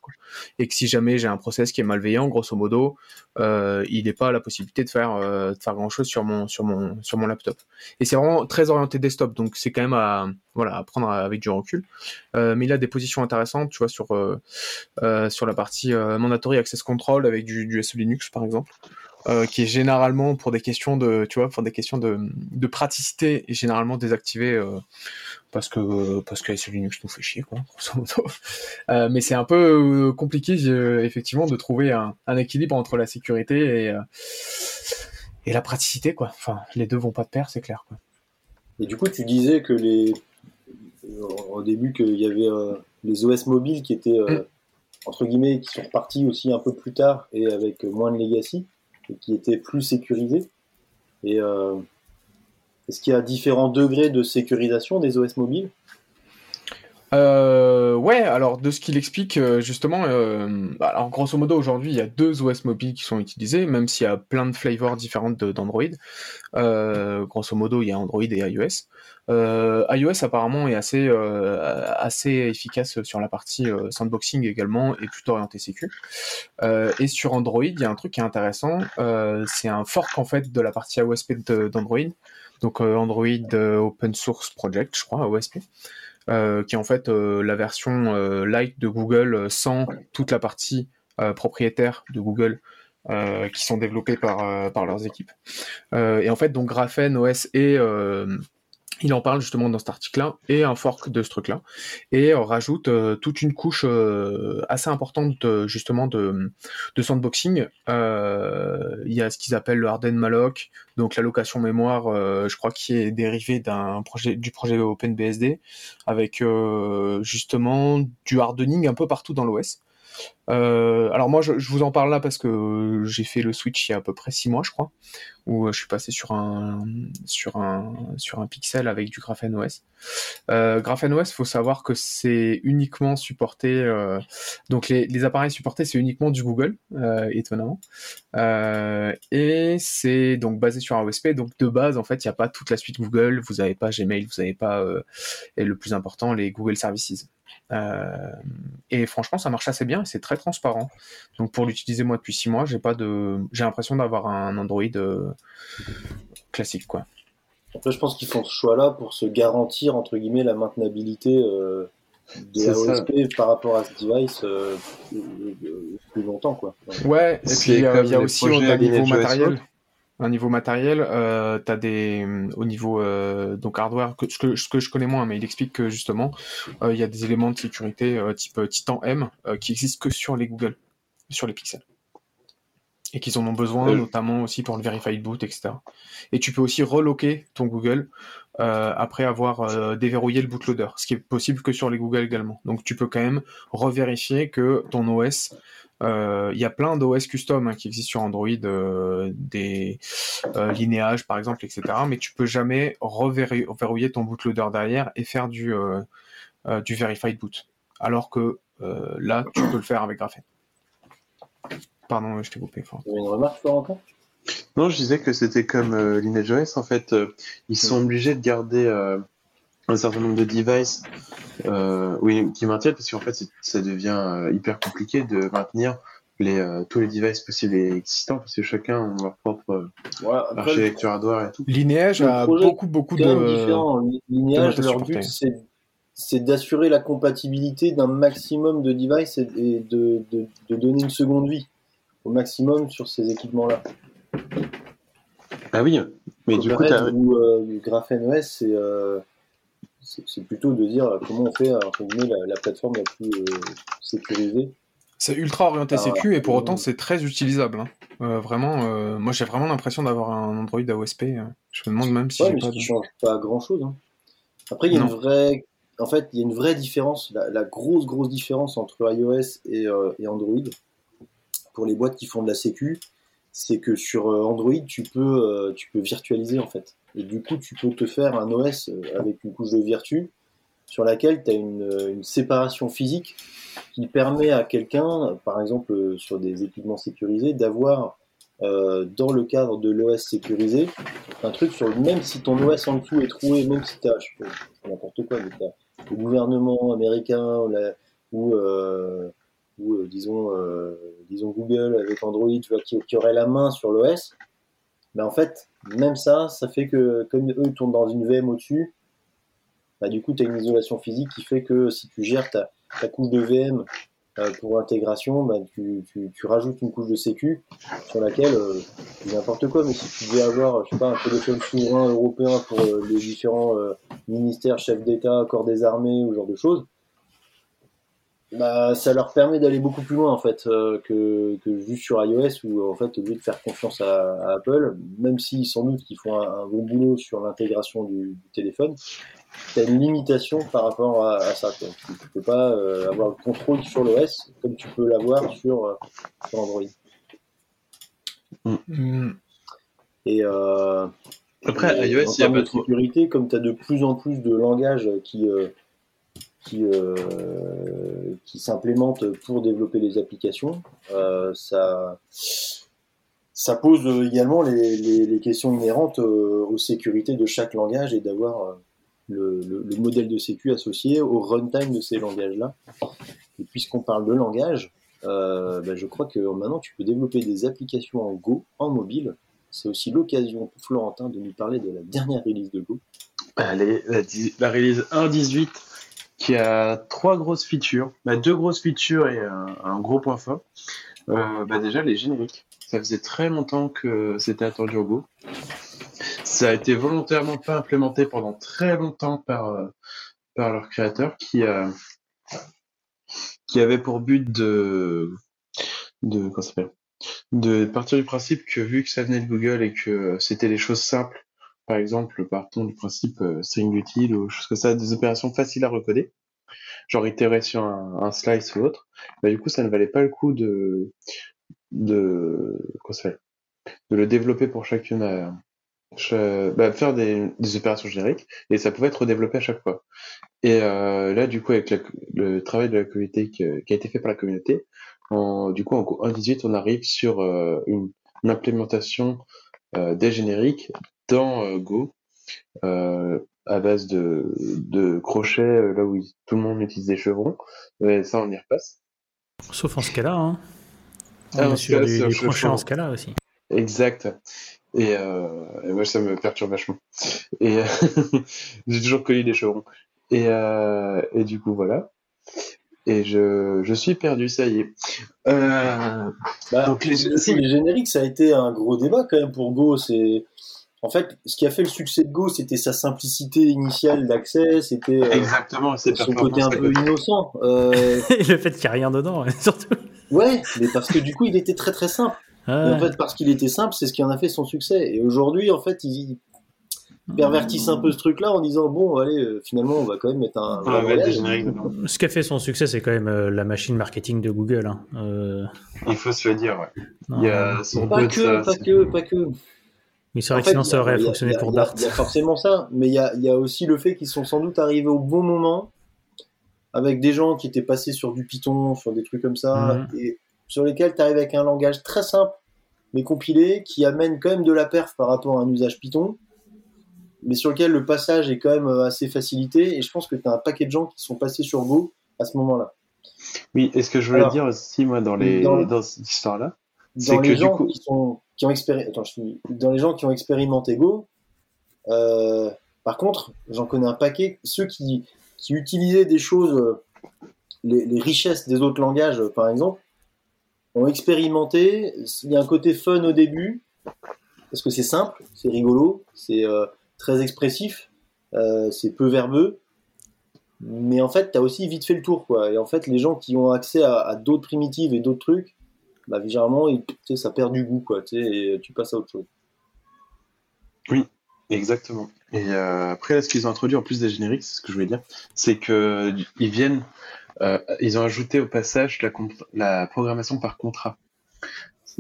Speaker 6: Et que si jamais j'ai un process qui est malveillant, grosso modo, il n'est pas la possibilité de faire faire grand chose sur mon sur mon sur mon laptop. Et c'est vraiment très orienté desktop, donc c'est quand même à voilà à prendre avec du recul. Mais il a des positions intéressantes, tu vois sur sur la partie euh, mandatory access control avec du, du SE Linux par exemple, euh, qui est généralement pour des questions de, tu vois, pour des questions de, de praticité et généralement désactivé euh, parce que parce que SE Linux nous fait chier quoi. Euh, mais c'est un peu compliqué effectivement de trouver un, un équilibre entre la sécurité et et la praticité quoi. Enfin, les deux vont pas de pair, c'est clair quoi.
Speaker 3: Et du coup, tu disais que les au début qu'il y avait les OS mobiles qui étaient
Speaker 6: Mm.
Speaker 3: Entre guillemets qui sont repartis aussi un peu plus tard et avec moins de legacy et qui étaient plus sécurisés. Et euh, est-ce qu'il y a différents degrés de sécurisation des OS mobiles
Speaker 6: Euh, ouais, alors de ce qu'il explique euh, justement, euh, bah, alors grosso modo aujourd'hui il y a deux OS mobiles qui sont utilisés, même s'il y a plein de flavors différentes d'Android. Euh, grosso modo il y a Android et iOS. Euh, iOS apparemment est assez euh, assez efficace sur la partie sandboxing également et plutôt orienté sécu. Et sur Android il y a un truc qui est intéressant, c'est un fork en fait de la partie AOSP d'Android, donc Android Open Source Project je crois AOSP euh, qui est en fait euh, la version euh, light de Google sans toute la partie propriétaire de Google qui sont développés par, par leurs équipes. Et en fait, donc Graphene OS et il en parle justement dans cet article-là, et un fork de ce truc-là, et euh, rajoute euh, toute une couche euh, assez importante justement de, de sandboxing. Il y a ce qu'ils appellent le harden malloc, donc l'allocation mémoire, je crois qui est dérivé d'un projet du projet OpenBSD, avec justement du hardening un peu partout dans l'OS. Euh, alors moi, je, vous en parle là parce que j'ai fait le switch il y a à peu près six mois, je crois, où euh, je suis passé sur un sur un sur un pixel avec du Graphene OS. Euh, Graphene OS, faut savoir que c'est uniquement supporté. euh, donc les, les appareils supportés, c'est uniquement du Google, euh, étonnamment. Euh, et c'est donc basé sur AOSP. Donc de base, en fait, il n'y a pas toute la suite Google. Vous n'avez pas Gmail, vous n'avez pas euh, et le plus important, les Google Services. Euh, et franchement, ça marche assez bien. et C'est très transparent. Donc pour l'utiliser moi depuis six mois, j'ai pas de, j'ai l'impression d'avoir un Android euh, classique, quoi.
Speaker 3: Après, je pense qu'ils font ce choix-là pour se garantir entre guillemets la maintenabilité euh, de
Speaker 5: C'est ça.
Speaker 3: AOSP par rapport à ce device euh, plus, longtemps, quoi.
Speaker 6: Ouais, et puis il y a aussi au niveau matériel. Un niveau matériel, euh, t'as des au niveau euh, donc hardware que, ce que ce que je connais moins, mais il explique que justement euh, il y a des éléments de sécurité euh, type euh, Titan M euh, qui existent que sur les Google, sur les pixels, et qu'ils en ont besoin
Speaker 5: Euh.
Speaker 6: notamment aussi pour le verified boot, etc. Et tu peux aussi reloquer ton Google euh, après avoir euh, déverrouillé le bootloader, ce qui est possible que sur les Google également. Donc tu peux quand même revérifier que ton OS euh, il y a plein d'OS custom hein, qui existent sur Android, euh, des euh, linéages par exemple, etc. Mais tu peux jamais reverrouiller ton bootloader derrière et faire du, euh, euh, du verified boot. Alors que euh, là, tu peux le faire avec Graphene. Pardon, je t'ai coupé.
Speaker 3: Avez une remarque, Florentin
Speaker 5: Non, je disais que c'était comme euh, Lineage OS, en fait, euh, ils sont obligés de garder euh, un certain nombre de devices euh, oui, qui maintiennent, parce qu'en fait, ça devient euh, hyper compliqué de maintenir les, euh, tous les devices possibles et existants, parce que chacun a leur propre euh,
Speaker 3: Voilà, après, le
Speaker 5: architecture hardware et tout.
Speaker 6: Linéage
Speaker 3: Le
Speaker 6: a beaucoup, beaucoup de. de
Speaker 3: leur but, c'est d'assurer la compatibilité d'un maximum de devices et, et de, de, de donner une seconde vie au maximum sur ces équipements-là.
Speaker 5: Ah oui, mais du coup, t'as-
Speaker 3: ou euh, du Graphene OS, c'est euh, c'est plutôt de dire euh, comment on fait entre guillemets, la, la plateforme la plus euh, sécurisée.
Speaker 6: C'est ultra orienté
Speaker 3: Ah,
Speaker 6: sécu et pour
Speaker 3: ouais.
Speaker 6: autant c'est très utilisable. hein. Euh, vraiment, euh, moi j'ai vraiment l'impression d'avoir un Android AOSP. euh. Je me demande même si
Speaker 3: Ouais,
Speaker 6: j'ai
Speaker 3: mais
Speaker 6: pas
Speaker 3: ça
Speaker 6: de...
Speaker 3: ne change pas grand-chose. hein. Après, il y a une vraie, en fait, il y a une vraie différence, la, la grosse grosse différence entre iOS et, euh, et Android pour les boîtes qui font de la sécu, c'est que sur euh, Android, tu peux, euh, tu peux virtualiser en fait. Et du coup, tu peux te faire un OS euh, avec une couche de virtu sur laquelle tu as une, euh, une séparation physique qui permet à quelqu'un, par exemple euh, sur des équipements sécurisés, d'avoir euh, dans le cadre de l'OS sécurisé un truc sur même si ton OS en dessous est troué, même si t'as je sais pas, n'importe quoi, mais t'as le gouvernement américain ou euh, ou euh, disons disons Google avec Android, tu vois, qui, qui aurait la main sur l'OS, mais en fait même ça, ça fait que comme eux ils dans une VM au-dessus, bah, du coup tu as une isolation physique qui fait que si tu gères ta, couche de VM euh, pour intégration, bah, tu, rajoutes une couche de sécu sur laquelle euh, n'importe quoi, mais si tu devais avoir, je sais un téléphone souverain européen pour euh, les différents euh, ministères, chefs d'État, corps des armées ou genre de choses, bah, ça leur permet d'aller beaucoup plus loin en fait euh, que, que juste sur iOS où en fait au lieu de faire confiance à, à Apple, même si sans doute qu'ils font un, un bon boulot sur l'intégration du, du téléphone, tu as une limitation par rapport à, à ça. Quoi. Tu, tu peux pas euh, avoir le contrôle sur l'OS comme tu peux l'avoir sur, euh, sur Android.
Speaker 6: Hmm.
Speaker 3: Et euh,
Speaker 5: Après,
Speaker 3: et
Speaker 5: iOS, il y a
Speaker 3: de
Speaker 5: trop.
Speaker 3: sécurité, comme tu as de plus en plus de langages qui, euh, qui, euh, qui s'implémentent pour développer les applications, euh, ça, ça pose également les, questions inhérentes euh, aux sécurités de chaque langage et d'avoir le, le, le modèle de sécu associé au runtime de ces langages-là. Et puisqu'on parle de langage, bah, je crois que maintenant tu peux développer des applications en Go, en mobile. C'est aussi l'occasion pour Florentin de nous parler de la dernière release de Go.
Speaker 5: Allez, la, la release 1.18 qui a trois grosses features, bah, deux grosses features et un, un gros point fort. Euh, bah, déjà les génériques. Ça faisait très longtemps que c'était attendu au Go. Ça a été volontairement pas implémenté pendant très longtemps par, euh, par leur créateur qui, a qui avait pour but de, de, comment de partir du principe que vu que ça venait de Google et que c'était des choses simples, par exemple, partons du principe euh, string util ou choses comme ça, des opérations faciles à recoder, genre itérer sur un, slice ou autre, bah, du coup, ça ne valait pas le coup de, de, de le développer pour chacune à, cha- bah, faire des, des opérations génériques et ça pouvait être développé à chaque fois. Et euh, là, du coup, avec le travail de la communauté qui, a été fait par la communauté, en, du coup, en Go 1.18, on arrive sur euh, une, implémentation euh, des génériques dans euh, Go euh, à base de, de crochets, euh, là où tout le monde utilise des chevrons. Mais ça, on y repasse.
Speaker 4: Sauf en Scala. Hein. On
Speaker 5: Ah, en
Speaker 4: est sur
Speaker 5: Scala,
Speaker 4: du,
Speaker 5: c'est un
Speaker 4: du
Speaker 5: chevron.
Speaker 4: crochet en Scala aussi.
Speaker 5: Exact. Et, euh, et moi, ça me perturbe vachement. Et euh, j'ai toujours connu des chevrons. Et, euh, et du coup, voilà. Et je, je suis perdu, ça y est. Euh,
Speaker 3: Bah,
Speaker 5: Donc, les-
Speaker 3: les,
Speaker 5: si.
Speaker 3: les génériques, ça a été un gros débat quand même pour Go. C'est en fait ce qui a fait le succès de Go, c'était sa simplicité initiale d'accès, c'était euh,
Speaker 5: exactement,
Speaker 3: son côté un peu innocent. Euh,
Speaker 4: Et le fait qu'il n'y a rien dedans, ouais, surtout.
Speaker 3: ouais, mais parce que du coup, il était très très simple.
Speaker 4: Ah,
Speaker 3: en fait, parce qu'il était simple, c'est ce qui en a fait son succès. Et aujourd'hui, en fait, ils pervertissent un peu ce truc-là en disant bon, allez, euh, finalement, on va quand même mettre un.
Speaker 5: On va mettre des
Speaker 3: voyage.
Speaker 5: génériques dedans.
Speaker 4: Ce qui a fait son succès, c'est quand même euh, la machine marketing de Google. hein. Euh,
Speaker 5: Il faut se le dire, ouais. Il y a son
Speaker 3: Pas que,
Speaker 5: ça,
Speaker 3: pas
Speaker 5: c'est-
Speaker 3: que, pas que.
Speaker 4: Oui, c'est vrai
Speaker 3: En
Speaker 4: que
Speaker 3: fait,
Speaker 4: sinon ça
Speaker 3: a-
Speaker 4: aurait
Speaker 3: a-
Speaker 4: fonctionné
Speaker 3: a-
Speaker 4: pour Dart.
Speaker 3: Il y a forcément ça, mais il y a, il y a aussi le fait qu'ils sont sans doute arrivés au bon moment avec des gens qui étaient passés sur du Python, sur des trucs comme ça,
Speaker 4: Mhm.
Speaker 3: et sur lesquels tu arrives avec un langage très simple, mais compilé, qui amène quand même de la perf par rapport à un usage Python, mais sur lequel le passage est quand même euh, assez facilité, et je pense que tu as un paquet de gens qui sont passés sur Go à ce moment-là.
Speaker 5: Oui, et ce que je voulais
Speaker 3: Alors,
Speaker 5: dire aussi, moi, dans, les,
Speaker 3: dans-
Speaker 5: dans cette histoire-là, C'est que
Speaker 3: les
Speaker 5: du
Speaker 3: gens
Speaker 5: coup-
Speaker 3: qui sont qui ont expéri- Attends, je dans les gens qui ont expérimenté Go, euh, par contre, j'en connais un paquet, ceux qui, qui utilisaient des choses, euh, les, richesses des autres langages, par exemple, ont expérimenté. Il y a un côté fun au début, parce que c'est simple, c'est rigolo, c'est euh, très expressif, c'est peu verbeux. Mais en fait, tu as aussi vite fait le tour. Quoi. Et en fait, les gens qui ont accès à, à d'autres primitives et d'autres trucs, bah, généralement, ça perd du goût. Quoi, et tu passes à autre chose.
Speaker 5: Exactement. Et euh, après, là, ce qu'ils ont introduit en plus des génériques, c'est ce que je voulais dire, c'est que ils viennent, euh, ils ont ajouté au passage la, programmation par contrat.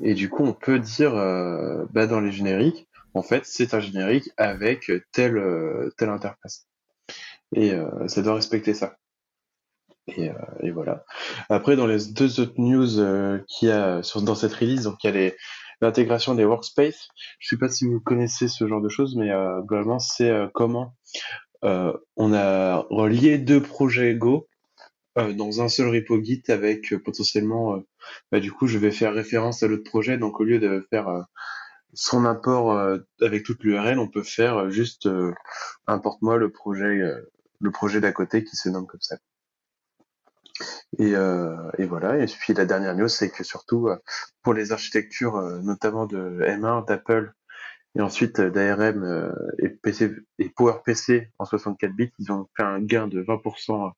Speaker 5: Et du coup, on peut dire, euh, bah, dans les génériques, en fait, c'est un générique avec telle telle interface. Et ça doit respecter ça. Et, euh, et voilà. Après, dans les deux autres news euh, qu'il y a sur, dans cette release, donc il y a les l'intégration des workspaces. Je sais pas si vous connaissez ce genre de choses, mais euh, globalement, c'est euh, comment euh, on a relié deux projets Go euh, dans un seul repo Git avec potentiellement, bah, du coup, je vais faire référence à l'autre projet. Donc, au lieu de faire son import avec toute l'URL, on peut faire juste importe-moi le projet, le projet d'à côté qui se nomme comme ça. Et, euh, et voilà. Et puis la dernière news, c'est que surtout euh, pour les architectures, euh, notamment de M1, d'Apple, et ensuite d'ARM et PC et PowerPC en 64 bits, ils ont fait un gain de 20%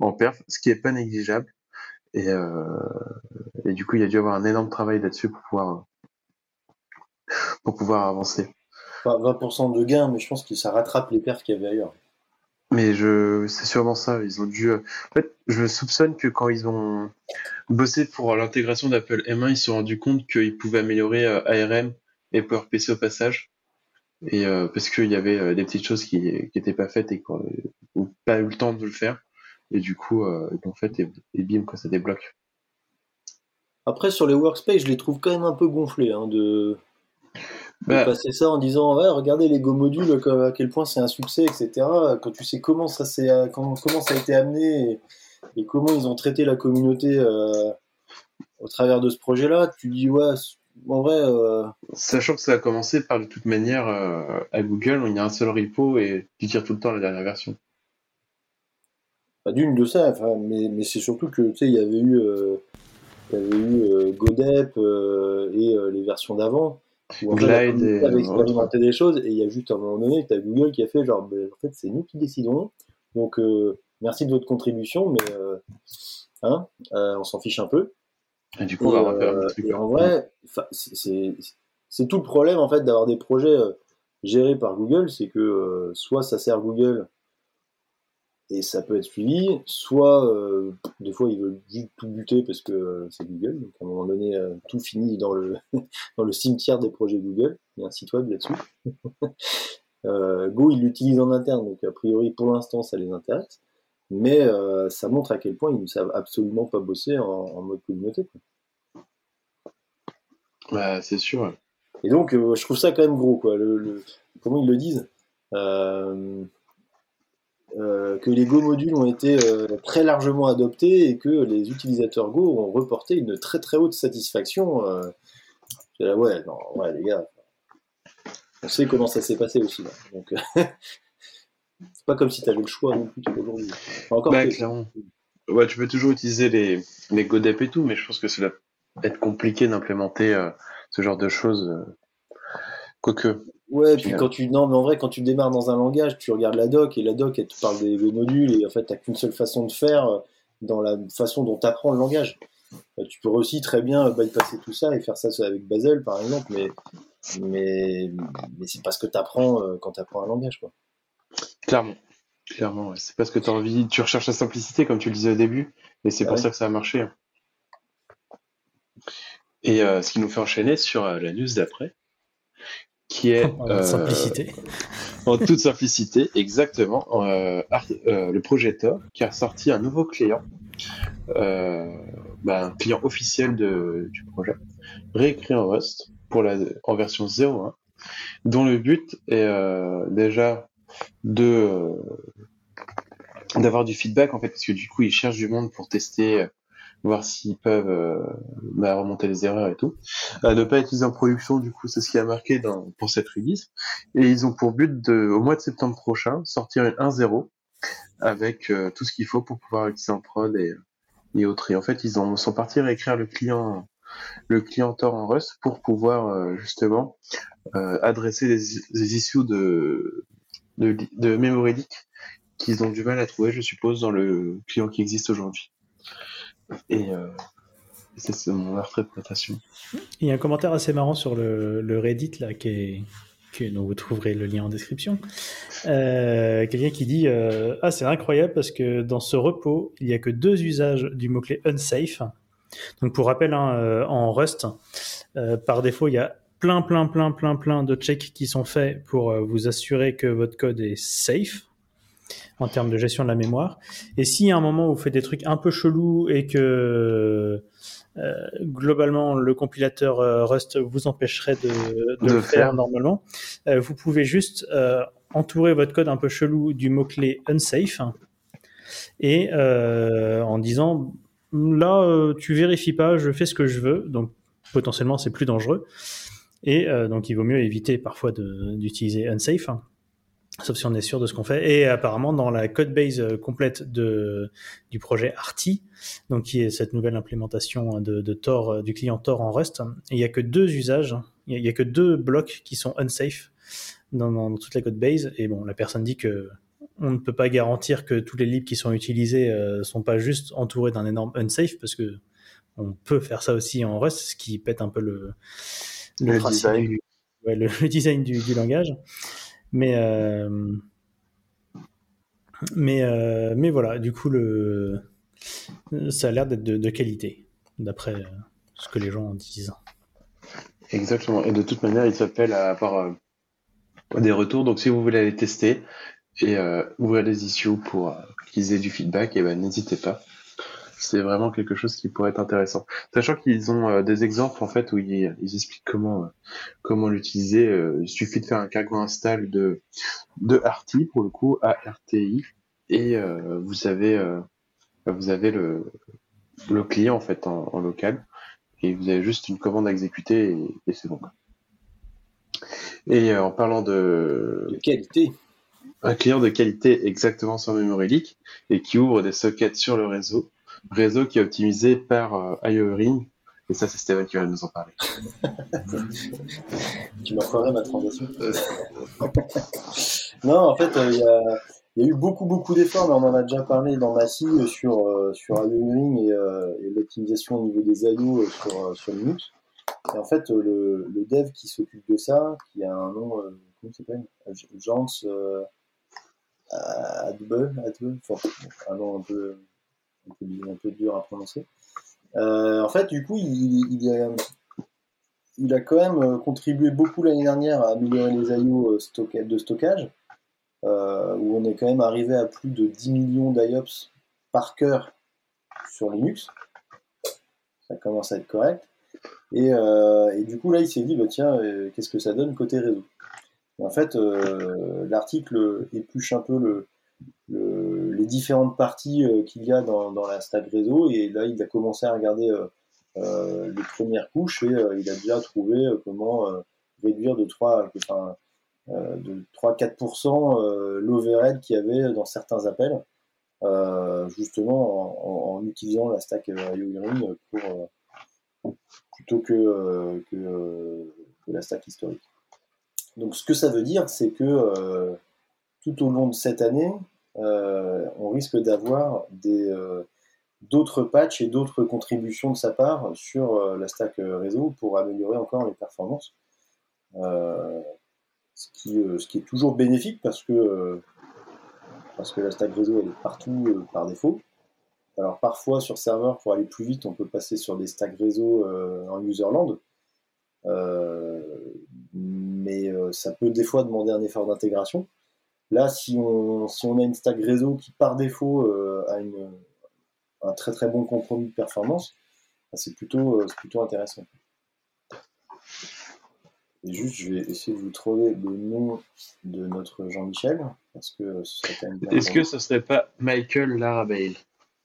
Speaker 5: en perf, ce qui est pas négligeable. Et, du coup, il y a dû avoir un énorme travail là-dessus pour pouvoir pour pouvoir avancer.
Speaker 3: Enfin, 20% de gain, mais je pense que ça rattrape les perfs qu'il y avait ailleurs.
Speaker 5: Mais je, c'est sûrement ça. Ils ont dû. euh, En fait, je soupçonne que quand ils ont bossé pour l'intégration d'Apple M1, ils se sont rendus compte qu'ils pouvaient améliorer euh, ARM et PowerPC au passage. Et euh, parce qu'il y avait euh, des petites choses qui qui étaient pas faites et qu'on n'ont pas eu le temps de le faire. Et du coup, euh, fait et, et bim, quoi, ça débloque.
Speaker 3: Après, sur les workspaces, je les trouve quand même un peu gonflés hein, de
Speaker 5: Bah,
Speaker 3: passer ça en disant ouais, regardez les Go modules, à quel point c'est un succès, etc. Quand tu sais comment ça, s'est- comment, comment ça a été amené et, et comment ils ont traité la communauté euh, au travers de ce projet-là, tu dis ouais, en vrai, euh,
Speaker 5: Sachant que ça a commencé par de toute manière euh, à Google, où il y a un seul repo et tu tires tout le temps la dernière version.
Speaker 3: pas d'une de ça, mais, mais c'est surtout que tu sais, il y avait eu, euh, il y avait eu euh, Godep euh, et euh, les versions d'avant. En fait, la
Speaker 5: Glide et
Speaker 3: avait
Speaker 5: autres.
Speaker 3: expérimenté des choses et il y a juste un moment donné, tu as Google qui a fait genre, ben, en fait, c'est nous qui décidons. Donc, euh, merci de votre contribution, mais euh, hein, euh, on s'en fiche un peu.
Speaker 5: Et du coup, on va refaire truc.
Speaker 3: en vrai, enfin, c'est- tout le problème en fait d'avoir des projets gérés par Google, c'est que soit ça sert Google et ça peut être suivi, soit euh, des fois ils veulent juste tout buter parce que euh, c'est Google, donc à un moment donné euh, tout finit dans le dans le cimetière des projets Google. Il y a un site web là-dessus. Euh, Go ils l'utilisent en interne, donc a priori pour l'instant ça les intéresse, mais euh, ça montre à quel point ils ne savent absolument pas bosser en, en mode communauté.
Speaker 5: Bah, c'est sûr.
Speaker 3: Et donc, je trouve ça quand même gros, quoi. Le, le- comment ils le disent Euh, euh, Que les Go modules ont été euh, très largement adoptés et que les utilisateurs Go ont reporté une très très haute satisfaction. Euh, là, ouais, non, ouais, les gars, on sait comment ça s'est passé aussi. là. Donc, C'est pas comme si tu avais le choix non plus aujourd'hui. Enfin, encore
Speaker 5: Bah,
Speaker 3: que-.
Speaker 5: Ouais, tu peux toujours utiliser les, les Godep et tout, mais je pense que ça va être compliqué d'implémenter euh, ce genre de choses. Euh, Quoique,
Speaker 3: Ouais, puis quand tu non, mais en vrai, quand tu démarres dans un langage, tu regardes la doc et la doc, elle te parle des, des modules et en fait, t'as qu'une seule façon de faire euh, dans la façon dont tu apprends le langage. Euh, Tu peux aussi très bien bypasser tout ça et faire ça avec Basel, par exemple, mais mais mais c'est pas ce que tu apprends quand tu apprends un langage, quoi.
Speaker 5: clairement. Clairement, ouais. c'est parce que tu as envie, tu recherches la simplicité, comme tu le disais au début, et c'est
Speaker 3: Ah
Speaker 5: pour ça que ça a marché. hein. Et euh, ce qui nous fait enchaîner sur euh, la news d'après, qui est
Speaker 4: En
Speaker 5: euh,
Speaker 4: simplicité.
Speaker 5: en toute simplicité, exactement, euh, euh, le projet Tor qui a sorti un nouveau client, bah, un client officiel de, du projet, réécrit en Rust pour la, en version 0.1, dont le but est déjà de d'avoir du feedback en fait, parce que du coup ils cherchent du monde pour tester, voir s'ils peuvent euh, bah, remonter les erreurs et tout. Euh, ne pas utiliser en production, du coup c'est ce qui a marqué pour cette release. Et ils ont pour but de, au mois de septembre prochain, sortir une 1.0 avec euh, tout ce qu'il faut pour pouvoir utiliser en prod et, autres. Et en fait, ils ont, sont partis réécrire le client, le client Tor en Rust pour pouvoir justement adresser les, issues de, de, de qu'ils ont du mal à trouver, je suppose, dans le client qui existe aujourd'hui. Et euh, c'est c'est mon interprétation.
Speaker 4: Il y a un commentaire assez marrant sur le, Reddit là, qui est, vous trouverez le lien en description. Euh, Quelqu'un qui dit euh, Ah, c'est incroyable parce que dans ce repos, il n'y a que deux usages du mot-clé unsafe. Donc, pour rappel, hein, en Rust, par défaut, il y a plein, plein, plein, plein, plein de checks qui sont faits pour vous assurer que votre code est safe en termes de gestion de la mémoire. Et si à un moment vous faites des trucs un peu chelous et que euh, globalement le compilateur euh, Rust vous empêcherait de, de
Speaker 5: De
Speaker 4: le faire
Speaker 5: faire.
Speaker 4: normalement, euh, vous pouvez juste euh, entourer votre code un peu chelou du mot-clé unsafe et euh, en disant là euh, tu vérifies pas, je fais ce que je veux, donc potentiellement c'est plus dangereux. Et euh, donc il vaut mieux éviter parfois d'utiliser unsafe. Hein, Sauf si on est sûr de ce qu'on fait. Et apparemment, dans la code base euh, complète de, du projet Arty, donc qui est cette nouvelle implémentation de, de Tor, euh, du client Tor en Rust, il n'y a que deux usages, il n'y a, que deux blocs qui sont unsafe dans, dans toute la code base. Et bon, la personne dit que on ne peut pas garantir que tous les libs qui sont utilisés euh, sont pas juste entourés d'un énorme unsafe, parce que on peut faire ça aussi en Rust, ce qui pète un peu le,
Speaker 5: Le design.
Speaker 4: du- ouais, le, le design du, du langage. Mais, euh, mais, euh, mais voilà, du coup, le, ça a l'air d'être de, qualité, d'après euh, ce que les gens en disent.
Speaker 5: Exactement. Et de toute manière, il s'appelle à avoir des retours. Donc, si vous voulez aller tester et ouvrir les issues pour qu'ils aient du feedback, et ben n'hésitez pas. C'est vraiment quelque chose qui pourrait être intéressant. Sachant qu'ils ont euh, des exemples en fait où ils, ils expliquent comment euh, comment l'utiliser. Euh, il suffit de faire un cargo install de de pour le coup, ARTI, et euh, vous avez euh, vous avez le le client en fait en, en local et vous avez juste une commande à exécuter et, et c'est bon. Et euh, en parlant de
Speaker 3: De qualité.
Speaker 5: un client de qualité exactement sur Memory Leak et qui ouvre des sockets sur le réseau, réseau qui est optimisé par euh, IO Ring. Et ça, c'est Steven qui va nous en parler.
Speaker 3: Tu m'as ferais ma transition. non, en fait, euh, il y, a, eu beaucoup, beaucoup d'efforts, mais on en a déjà parlé dans Massy euh, sur, euh, sur Ring et, euh, l'optimisation au niveau des IO euh, sur, euh, Linux. Et en fait, euh, le, dev qui s'occupe de ça, qui a un nom, euh, comment s'appelle? Jans euh, Adbe, Adbe un nom un peu, un peu, un peu dur à prononcer. Euh, en fait, du coup, il, il, a, il a quand même euh, contribué beaucoup l'année dernière à améliorer les IO euh, de stockage, où on est quand même arrivé à plus de 10 millions d'IOPS par cœur sur Linux. Ça commence à être correct. Et, et du coup, là, il s'est dit, bah, tiens, qu'est-ce que ça donne côté réseau? En fait, l'article épluche un peu le- les différentes parties euh, qu'il y a dans, la stack réseau, et là, il a commencé à regarder euh, euh, les premières couches, et il a déjà trouvé comment réduire de 3, enfin, de 3-4% euh, l'overhead qu'il y avait dans certains appels, justement en, utilisant la stack IO pour plutôt que, que, la stack historique. Donc ce que ça veut dire, c'est que tout au long de cette année, on risque d'avoir des d'autres patchs et d'autres contributions de sa part sur la stack réseau pour améliorer encore les performances. Euh, ce qui, euh, est toujours bénéfique parce que, euh, la stack réseau est partout euh, par défaut. Alors parfois sur serveur, pour aller plus vite, on peut passer sur des stacks réseau en userland. mais ça peut des fois demander un effort d'intégration. Là, si on, si on a une stack réseau qui par défaut a une, un très très bon compromis de performance, bah, c'est plutôt, plutôt intéressant juste, je vais essayer de vous trouver le nom de notre Jean-Michel, parce que
Speaker 5: Est-ce que ce serait pas Michael Larabale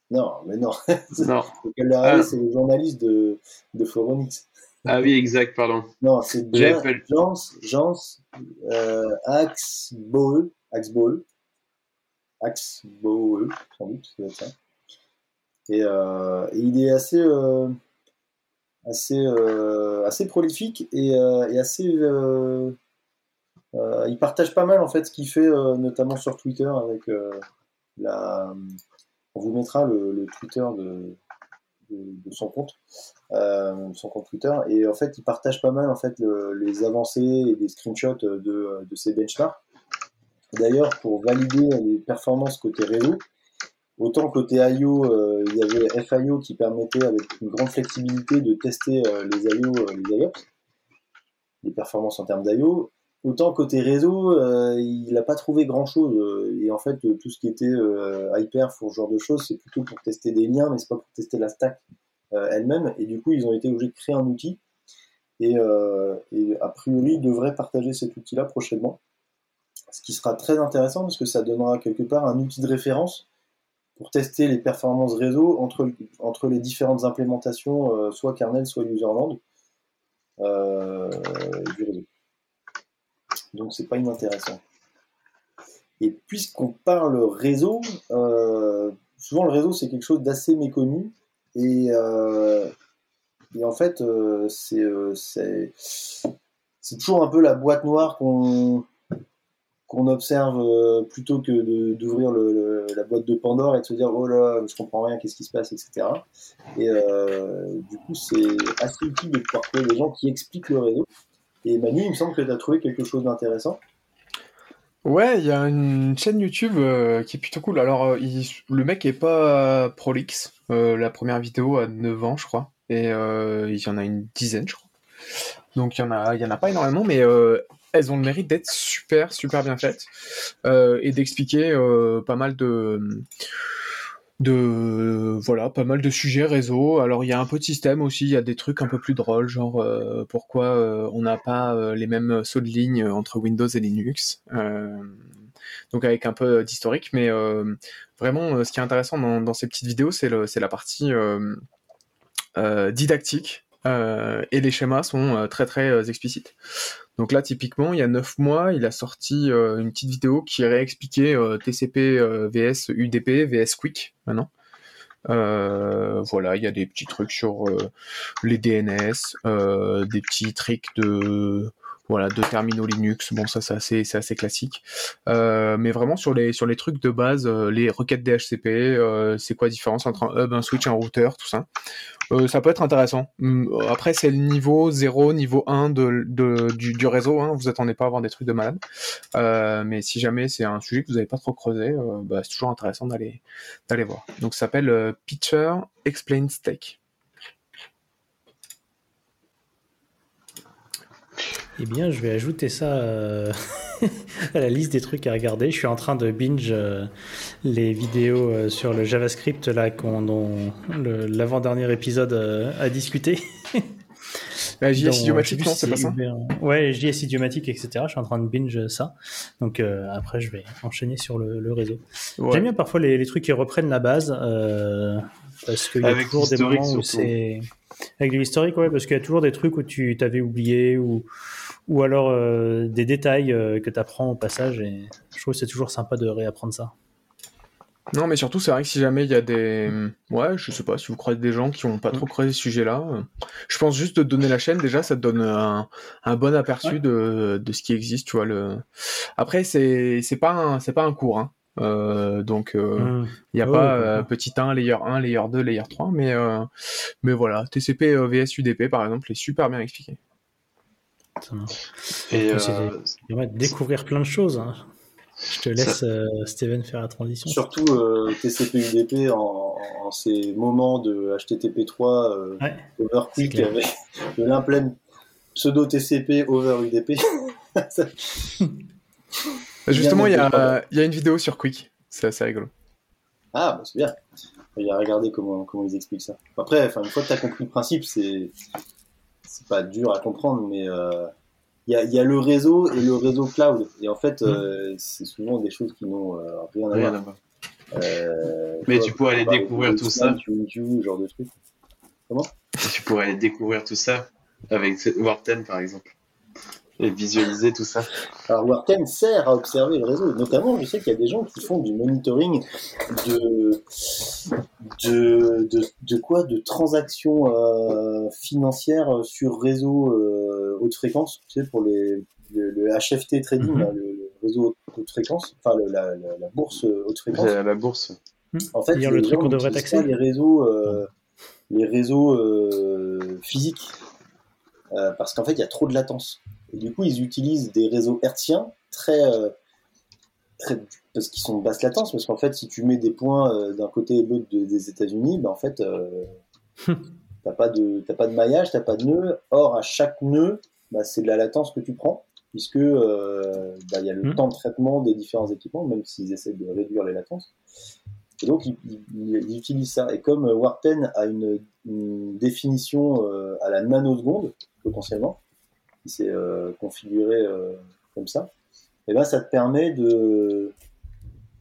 Speaker 3: Non, mais non.
Speaker 5: non.
Speaker 3: Michael Larabale, ah. c'est le journaliste de, de Foronix.
Speaker 5: Ah oui, exact, pardon.
Speaker 3: Non, c'est Jans, Jans euh, Axboe, Axboe, Axboe, sans doute, c'est ça. Et, euh, et, il est assez, euh, assez, euh, assez prolifique et, assez. Il partage pas mal en fait ce qu'il fait, notamment sur Twitter avec la. On vous mettra le, Twitter de, son compte, son compte Twitter. Et en fait, il partage pas mal en fait le, les avancées et des screenshots de, de ses benchmarks. D'ailleurs, pour valider les performances côté réseau, Autant côté IO, euh, il y avait FIO qui permettait avec une grande flexibilité de tester euh, les IO, euh, les IOPS, les performances en termes d'IO. Autant côté réseau, il n'a pas trouvé grand chose. Et en fait, tout ce qui était hyper pour ce genre de choses, c'est plutôt pour tester des liens, mais c'est pas pour tester la stack elle-même. Et du coup, ils ont été obligés de créer un outil. Et, et a priori, ils devraient partager cet outil-là prochainement. Ce qui sera très intéressant parce que ça donnera quelque part un outil de référence pour tester les performances réseau entre, entre les différentes implémentations, euh, soit kernel, soit userland euh, du réseau. Donc c'est pas inintéressant. Et puisqu'on parle réseau, euh, souvent le réseau c'est quelque chose d'assez méconnu et, et, en fait c'est toujours un peu la boîte noire qu'on qu'on observe euh, plutôt que d'ouvrir la boîte de Pandore et de se dire oh là je comprends rien qu'est-ce qui se passe etc et euh, du coup c'est assez utile de pouvoir trouver des gens qui expliquent le réseau et Manu il me semble que tu as trouvé quelque chose d'intéressant
Speaker 6: Ouais, il y a une chaîne YouTube euh, qui est plutôt cool. Alors, le mec est pas prolix. la première vidéo a 9 ans, je crois. Et il y en a une dizaine, je crois. Donc, il y en a, il y en a pas énormément, mais elles ont le mérite d'être super, super bien faites euh, et d'expliquer euh, pas mal de de voilà pas mal de sujets réseau. Alors il y a un peu de système aussi il y a des trucs un peu plus drôles genre euh, pourquoi on n'a pas les mêmes sauts de ligne entre Windows et Linux donc avec un peu d'historique. Mais vraiment ce qui est intéressant dans, ces petites vidéos c'est la partie didactique et les schémas sont très très explicites donc là, typiquement, il y a 9 mois, il a sorti euh, une petite vidéo qui réexpliquait euh, TCP euh, VS UDP, VS Quick maintenant. voilà, il y a des petits trucs sur les DNS, des petits tricks de voilà, de terminaux Linux. Bon, ça, c'est assez, c'est assez classique. Euh, mais vraiment sur les, trucs de base, euh, les requêtes DHCP, euh, c'est quoi la différence entre un hub, un switch, un routeur, tout ça? ça peut être intéressant. Hum, après, c'est le niveau 0, niveau 1 de, de du, réseau. Hein. Vous attendez pas à avoir des trucs de malade. mais si jamais c'est un sujet que vous n'avez pas trop creusé, bah, c'est toujours intéressant d'aller, voir. Donc, ça s'appelle Pitcher Explain Steak.
Speaker 4: Eh bien, je vais ajouter ça euh, à la liste des trucs à regarder. Je suis en train de binge euh, les vidéos euh, sur le JavaScript là, dont l'avant-dernier épisode a discuté.
Speaker 6: Bah, JS idiomatique, non, c'est pas ça?
Speaker 4: Ouais, JS idiomatique, etc. Je suis en train de binge ça. Donc après, je vais enchaîner sur le, réseau. J'aime bien parfois les, trucs qui reprennent la base. parce qu'il y a toujours des moments où c'est. Avec l'historique, ouais, parce qu'il y a toujours des trucs où tu t'avais oublié ou ou alors euh, des détails euh, que tu apprends au passage. Et je trouve que c'est toujours sympa de réapprendre ça.
Speaker 6: Non, mais surtout, c'est vrai que si jamais il y a des. Ouais, je sais pas, si vous croisez des gens qui ont pas trop creusé ce sujet-là, euh, je pense juste de donner la chaîne, déjà, ça te donne un, un bon aperçu de, de ce qui existe, tu vois. Le... Après, c'est pas, un- pas un cours, hein. Euh, donc, euh, il n'y a pas euh, petit 1, layer 1, layer 2, layer 3, mais, euh, mais voilà, TCP euh, VS UDP, par exemple, est super bien expliqué.
Speaker 5: Et
Speaker 4: Ouais,
Speaker 5: euh,
Speaker 4: découvrir plein de choses. hein. Je te laisse, euh, Steven, faire la transition.
Speaker 3: Surtout euh, TCP/UDP en, en ces moments de HTTP3 euh,
Speaker 4: Ouais,
Speaker 3: over
Speaker 4: c'est
Speaker 3: quick
Speaker 4: clair.
Speaker 3: avec de l'implème pseudo TCP over UDP. Ça-
Speaker 6: Justement, il y a, il y a une vidéo sur Quick, c'est assez rigolo.
Speaker 3: ah, bah, c'est bien. Il y a regardé comment, comment ils expliquent ça. Après, enfin, une fois que tu as compris le principe, c'est c'est pas dur à comprendre, mais euh, il y, a, il y a le réseau et le réseau cloud. Et en fait, euh, c'est souvent des choses qui n'ont euh, rien à
Speaker 5: rien
Speaker 3: voir. Euh,
Speaker 5: Mais tu pourrais aller découvrir tout ça.
Speaker 3: YouTube, genre de trucs.
Speaker 5: Tu pourrais aller découvrir tout ça avec Warten, par exemple. Et visualiser tout ça.
Speaker 3: Alors Warten sert à observer le réseau. Notamment, je sais qu'il y a des gens qui font du monitoring de de, de, de quoi? De transactions euh, financières sur réseau euh, haute fréquence, tu sais, pour les, le, le HFT trading,
Speaker 4: Mhm.
Speaker 3: le, le réseau haute fréquence, enfin le- la, la, la bourse haute fréquence.
Speaker 5: La bourse.
Speaker 3: En fait,
Speaker 4: Dire
Speaker 3: les
Speaker 4: le truc
Speaker 3: gens
Speaker 4: qu'on devrait taxer
Speaker 3: les réseaux, euh, les réseaux euh, physiques, Euh, parce qu'en fait, il y a trop de latence. Et du coup, ils utilisent des réseaux hertziens très, euh, très parce qu'ils sont de basse latence. Parce qu'en fait, si tu mets des points euh, d'un côté et de l'autre de- des États-Unis, ben en fait, t'as pas de t'as pas de maillage, t'as pas de nœud. Or, à chaque nœud, bah, c'est de la latence que tu prends, puisque bah, il y a le
Speaker 4: Mhm.
Speaker 3: temps de traitement des différents équipements, même s'ils essaient de réduire les latences. Et donc, ils- ils utilisent ça. Et comme euh, Warten a une, définition euh, à la nanoseconde, potentiellement, qui s'est euh, configuré euh, comme ça, et ben, ça te permet de,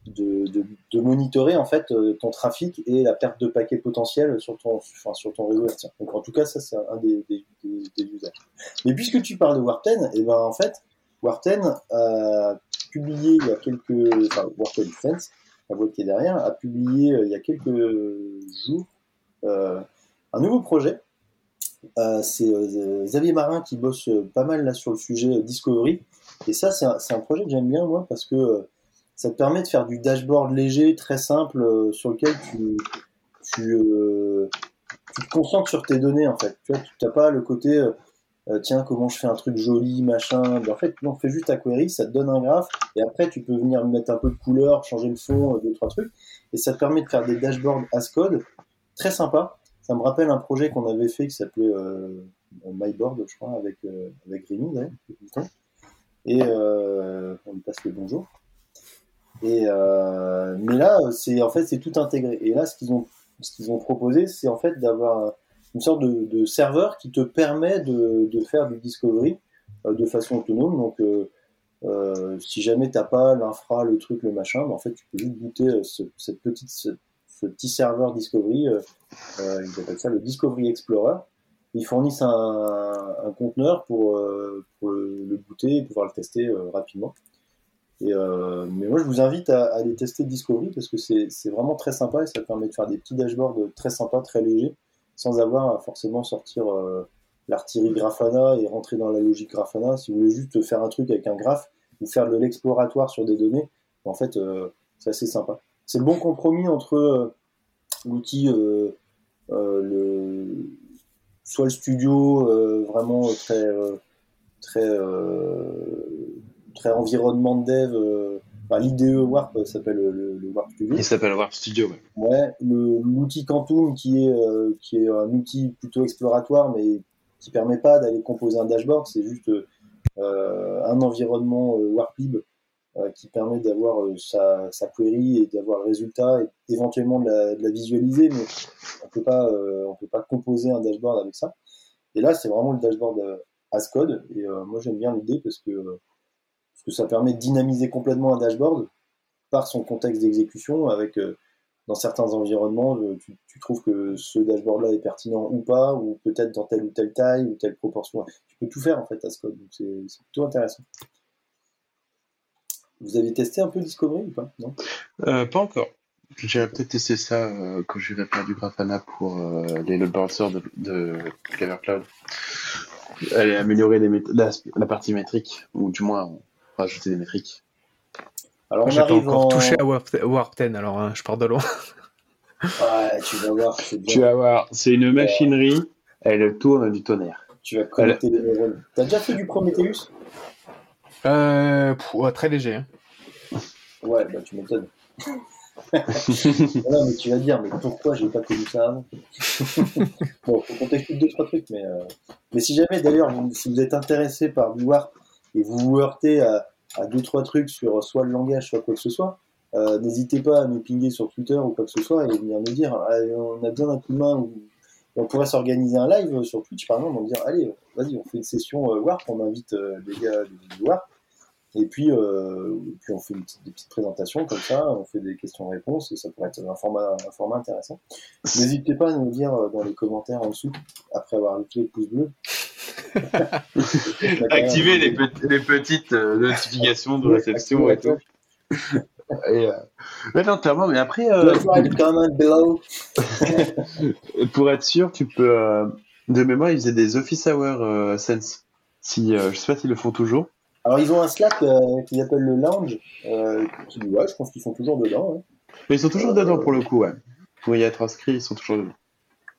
Speaker 3: de, de, monitorer en fait ton trafic et la perte de paquets potentiels sur ton, sur ton réseau. Donc, en tout cas, ça, c'est un des, usages. Mais puisque tu parles de Warten, et ben, en fait, a publié il y a quelques, enfin, Warten Defense, la qui est derrière, a publié euh, il y a quelques jours euh, un nouveau projet. Euh, c'est Xavier Marin qui bosse pas mal là sur le sujet Discovery. Et ça, c'est un, un projet que j'aime bien moi parce que ça te permet de faire du dashboard léger, très simple, sur lequel tu, tu, te concentres sur tes données en fait. Tu n'as pas le côté euh, tiens comment je fais un truc joli machin. En fait, non, fais juste ta query, ça te donne un graphe et après tu peux venir mettre un peu de couleur, changer le fond, euh, deux trois trucs et ça te permet de faire des dashboards as code très sympa. Ça me rappelle un projet qu'on avait fait qui s'appelait euh, MyBoard, je crois, avec euh, avec Rémi d'ailleurs. Et on lui passe le bonjour. Mais là, c'est en fait c'est tout intégré. Et là, ce qu'ils ont ce ont proposé, c'est en fait d'avoir une sorte de, serveur qui te permet de, faire du discovery euh, de façon autonome. Donc, euh, euh, si jamais t'as pas l'infra, le truc, le machin, ben, en fait, tu peux juste euh, ce, cette petite, ce, petit serveur discovery. Ils appellent ça le Discovery Explorer. Ils fournissent un, conteneur pour, le, booter et pouvoir le tester rapidement. Et mais moi, je vous invite à, à aller tester Discovery parce que c'est vraiment très sympa et ça permet de faire des petits dashboards très sympas, très légers, sans avoir à forcément sortir euh, l'artillerie Grafana et rentrer dans la logique Grafana. Si vous voulez juste faire un truc avec un graphe ou faire de l'exploratoire sur des données, en fait, euh, c'est assez sympa. C'est le bon compromis entre euh, l'outil, soit le studio vraiment très, très, très environnement de dev. Enfin, L'IDE Warp s'appelle le, le Warp Studio.
Speaker 5: Il s'appelle Warp Studio, ouais.
Speaker 3: Ouais, l'outil Quantum qui est, euh, qui est un outil plutôt exploratoire, mais qui permet pas d'aller composer un dashboard, c'est juste euh, un environnement euh, Warplib qui permet d'avoir sa, sa query et d'avoir le résultat et éventuellement de la, de la visualiser, mais on peut pas, on peut pas composer un dashboard avec ça. Et là, c'est vraiment le dashboard as code, et moi j'aime bien l'idée parce que, parce que ça permet de dynamiser complètement un dashboard par son contexte d'exécution avec euh, dans certains environnements, euh, tu, tu trouves que ce dashboard-là est pertinent ou pas, ou peut-être dans telle ou telle taille ou telle proportion. Tu peux tout faire en fait à ce code, donc c'est plutôt intéressant. Vous avez testé un peu Discovery ou pas? Non?
Speaker 5: Euh, pas encore. J'ai peut-être testé ça euh, quand je vais faire du Grafana pour euh, les load balancers de, de Clever Cloud. Aller améliorer les mét- la, la partie métrique, ou du moins rajouter des métriques.
Speaker 3: Alors
Speaker 6: j'ai pas encore
Speaker 3: en...
Speaker 6: touché à Warp, Warp 10, alors hein, je pars de loin.
Speaker 3: Ouais, tu vas voir, c'est bien.
Speaker 5: Tu vas voir, c'est une machinerie, elle tourne du tonnerre.
Speaker 3: Tu vas connecter les neurones. T'as déjà fait du Prometheus?
Speaker 6: Euh, pff, ouais, très léger. hein.
Speaker 3: Ouais, bah tu m'étonnes. non, mais tu vas dire, mais pourquoi j'ai pas connu ça avant? Bon, faut qu'on t'explique deux, trois trucs, mais, euh, mais si jamais d'ailleurs, si vous êtes intéressé par du Warp et vous vous heurtez à, à deux, trois trucs sur soit le langage, soit quoi que ce soit, euh, n'hésitez pas à nous pinguer sur Twitter ou quoi que ce soit et venir nous dire, Ah, on a besoin d'un coup de main ou on pourrait s'organiser un live sur Twitch par exemple, on dire, allez, vas-y, on fait une session euh, Warp, on invite euh, des gars du Warp. Et puis, euh, et puis on fait des petites présentations comme ça, on fait des questions-réponses et ça pourrait être un format, un format intéressant. N'hésitez pas à nous dire dans les commentaires en dessous, après avoir cliqué le pouce bleu.
Speaker 5: Activer les, pe- les petites euh, notifications de réception et tout. Et, euh, ouais, non, clairement, mais après, euh,
Speaker 3: Like, comment, below.
Speaker 5: pour être sûr, tu peux. euh, de mémoire, ils faisaient des office hours euh, Sense. Si, je sais pas s'ils le font toujours.
Speaker 3: Alors ils ont un Slack qu'ils appellent le Lounge, qui, ouais, je pense qu'ils sont toujours dedans. Ouais,
Speaker 5: Mais ils sont toujours dedans pour le coup, ouais. Pour y être inscrits, ils sont toujours dedans.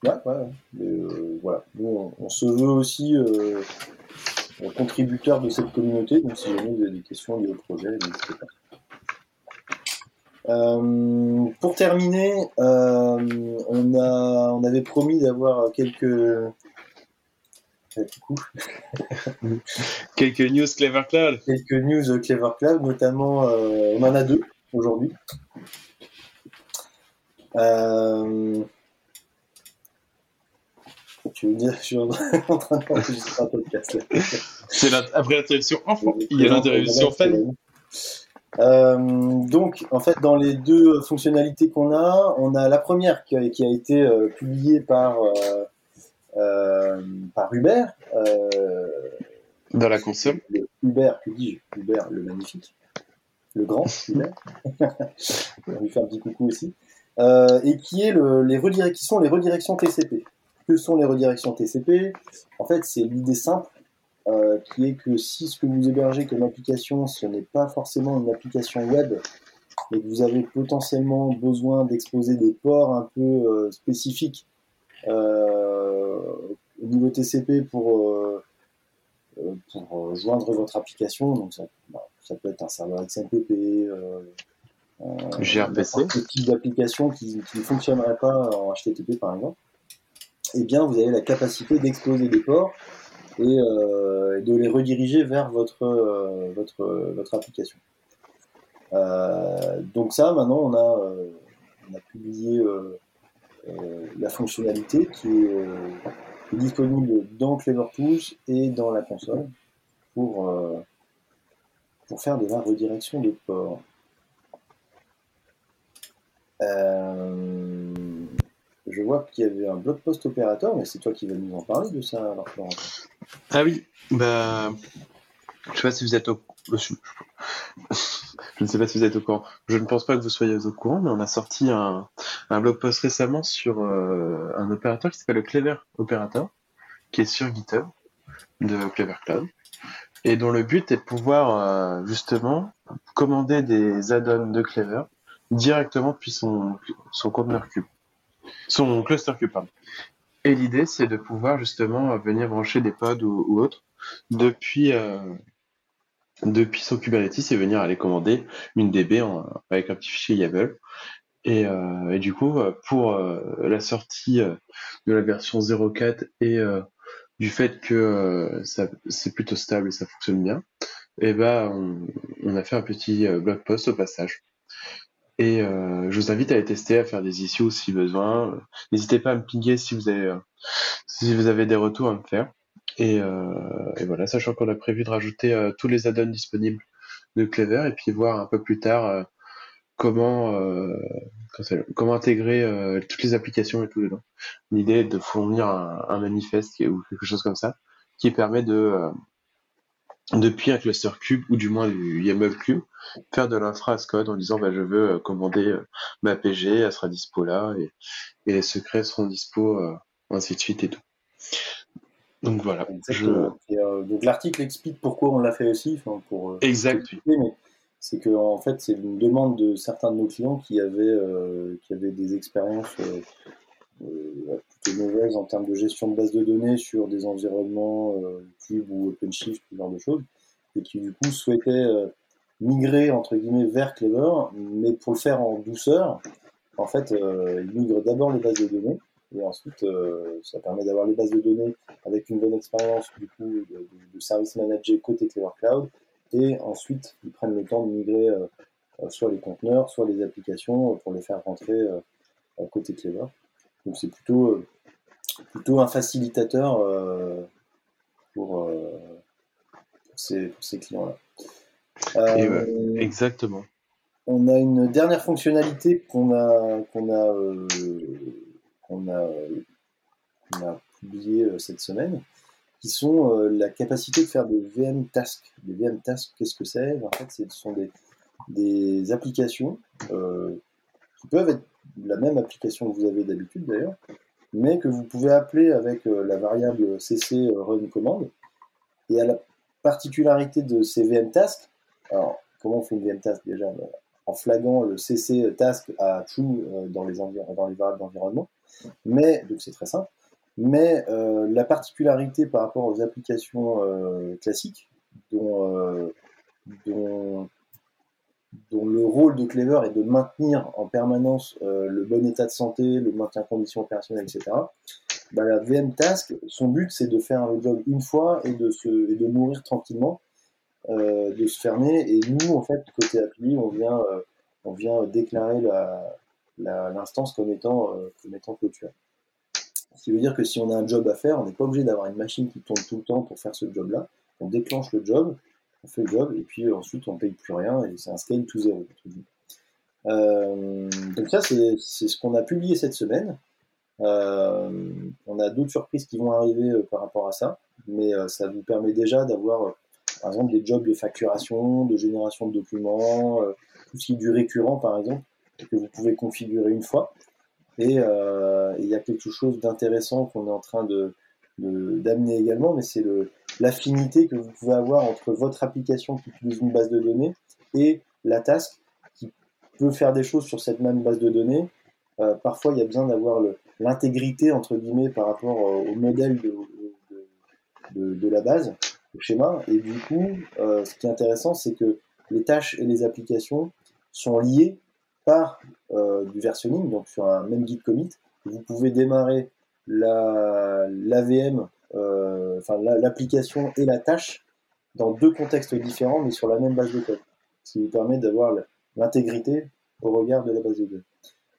Speaker 3: Ouais, ouais. ouais. Mais, euh, voilà. Nous, on, on se veut aussi euh, contributeur de cette communauté, donc si jamais vous avez des questions liées au projet, n'hésitez pas. Euh, pour terminer, on, a, on avait promis d'avoir quelques.
Speaker 5: Quelques news Clever Cloud.
Speaker 3: quelques news Clever Cloud, notamment, on en a deux aujourd'hui. Euh... Tu veux dire, je suis en train d'enregistrer un podcast. là.
Speaker 5: C'est la... après l'interruption enfant, il y a l'interruption famille.
Speaker 3: Euh, donc, en fait, dans les deux fonctionnalités qu'on a, on a la première qui a, qui a été euh, publiée par, euh, euh, par Uber. Euh,
Speaker 5: Dans la console.
Speaker 3: le Uber, que dis-je Uber, le magnifique, le grand Uber. On lui fait un petit coucou aussi. Euh, et qui, est le, les qui sont les redirections TCP. Que sont les redirections TCP En fait, c'est l'idée simple euh, qui est que si ce que vous hébergez comme application, ce n'est pas forcément une application web, et que vous avez potentiellement besoin d'exposer des ports un peu euh, spécifiques euh, au niveau TCP pour, pour joindre votre application, donc ça, bah, ça peut être un serveur XMPP,
Speaker 5: gRPC.
Speaker 3: quel type d'application qui, qui ne fonctionnerait pas en HTTP par exemple, eh bien vous avez la capacité d'exposer des ports et euh, de les rediriger vers votre, euh, votre, application. Euh, donc ça, maintenant, on a, publié la fonctionnalité qui est, disponible dans Clever et dans la console pour, pour faire de la redirection de ports. Euh, je vois qu'il y avait un blog post opérateur, mais c'est toi qui vas nous en parler de ça, alors Florent.
Speaker 5: Ah oui, bah. Je sais pas si vous êtes au. Je ne sais pas si vous êtes au courant. Je ne pense pas que vous soyez au courant, mais on a sorti un, un blog post récemment sur euh, un opérateur qui s'appelle le Clever Operator, qui est sur GitHub de Clever Cloud, et dont le but est de pouvoir euh, justement commander des add-ons de Clever directement depuis son, son conteneur cube, son cluster cube. Et l'idée, c'est de pouvoir justement venir brancher des pods ou, autres depuis, euh, son Kubernetes et venir aller commander une DB avec un petit fichier YAML. Et, euh, et du coup, euh, pour euh, la sortie euh, de la version 0.4 et euh, du fait que euh, c'est plutôt stable et ça fonctionne bien, et ben on, on a fait un petit euh, blog post au passage. Et euh, je vous invite à les tester, à faire des issues si besoin. N'hésitez pas à me pinguer si vous avez, euh, si vous avez des retours à me faire. Et, euh, voilà, sachant qu'on a prévu de rajouter tous les add-ons disponibles de Clever et puis voir un peu plus tard comment, comment intégrer toutes les applications et tout dedans. L'idée est de fournir un, manifeste ou quelque chose comme ça, qui permet de, depuis un cluster cube ou du moins du YAML cube, faire de l'infra as code en disant bah, je veux euh, commander euh, ma PG, elle sera dispo là et, et les secrets seront dispo euh, ainsi de suite et tout. Donc voilà. Je...
Speaker 3: Exactement. Et, euh, donc l'article explique pourquoi on l'a fait aussi, pour euh,
Speaker 5: Exact.
Speaker 3: c'est que en fait c'est une demande de certains de nos clients qui avaient euh, qui avaient des expériences plutôt mauvaises en termes de gestion de base de données sur des environnements euh, Cube ou OpenShift, ce genre de choses, et qui du coup souhaitaient euh, migrer entre guillemets vers Clever, mais pour le faire en douceur, en fait euh, ils migrent d'abord les bases de données et ensuite euh, ça permet d'avoir les bases de données avec une bonne expérience du coup de, service manager côté Clever Cloud et ensuite ils prennent le temps de migrer euh, euh, soit les conteneurs, soit les applications euh, pour les faire rentrer euh, côté Clever. Donc c'est plutôt, euh, plutôt un facilitateur euh, pour, euh, pour ces, pour ces clients-là. Euh,
Speaker 5: Exactement.
Speaker 3: on a une dernière fonctionnalité qu'on a qu'on a euh, qu'on a, qu'on a publié euh, cette semaine, qui sont la capacité de faire des VM tasks. Des VM tasks, qu'est-ce que c'est? En fait, ce sont des, des applications qui peuvent être la même application que vous avez d'habitude d'ailleurs, mais que vous pouvez appeler avec euh, la variable cc euh, run command. Et à la particularité de ces VM tasks, alors comment on fait une VM task déjà Ben, En flaguant le cc task à true euh, dans les, dans les variables d'environnement, mais donc c'est très simple. Mais euh, la particularité par rapport aux applications euh, classiques, euh, dont, dont le rôle de Clever est de maintenir en permanence euh, le bon état de santé, le maintien en conditions opérationnelles, etc. Bah, la VM Task, son but c'est de faire le job une fois et de, se, et de mourir tranquillement, euh, de se fermer. Et nous, en fait, côté appli, on vient, euh, on vient déclarer la- la- l'instance comme étant, comme étant clôturée. Ce qui veut dire que si on a un job à faire, on n'est pas obligé d'avoir une machine qui tourne tout le temps pour faire ce job-là. On déclenche le job, on fait le job, et puis euh, ensuite on paye plus rien, et c'est un scale to guillemets. Euh, donc ça, c'est ce qu'on a publié cette semaine. Euh, on a d'autres surprises qui vont arriver par rapport à ça, mais ça vous permet déjà d'avoir, par exemple, des jobs de facturation, de génération de documents, tout ce qui est du récurrent, par exemple, que vous pouvez configurer une fois. Et il y a quelque chose d'intéressant qu'on est en train de- d'amener également, mais c'est le- l'affinité que vous pouvez avoir entre votre application qui utilise une base de données et la task qui peut faire des choses sur cette même base de données. Euh, parfois, il y a besoin d'avoir l'intégrité entre guillemets par rapport euh, au modèle de, la base, au schéma. Et du coup, euh, ce qui est intéressant, c'est que les tâches et les applications sont liées par du versionning, donc sur un même guide commit. Vous pouvez démarrer la l'AVM, euh, enfin la- l'application et la tâche dans deux contextes différents, mais sur la même base de code, ce qui vous permet d'avoir l'intégrité au regard de la base de données.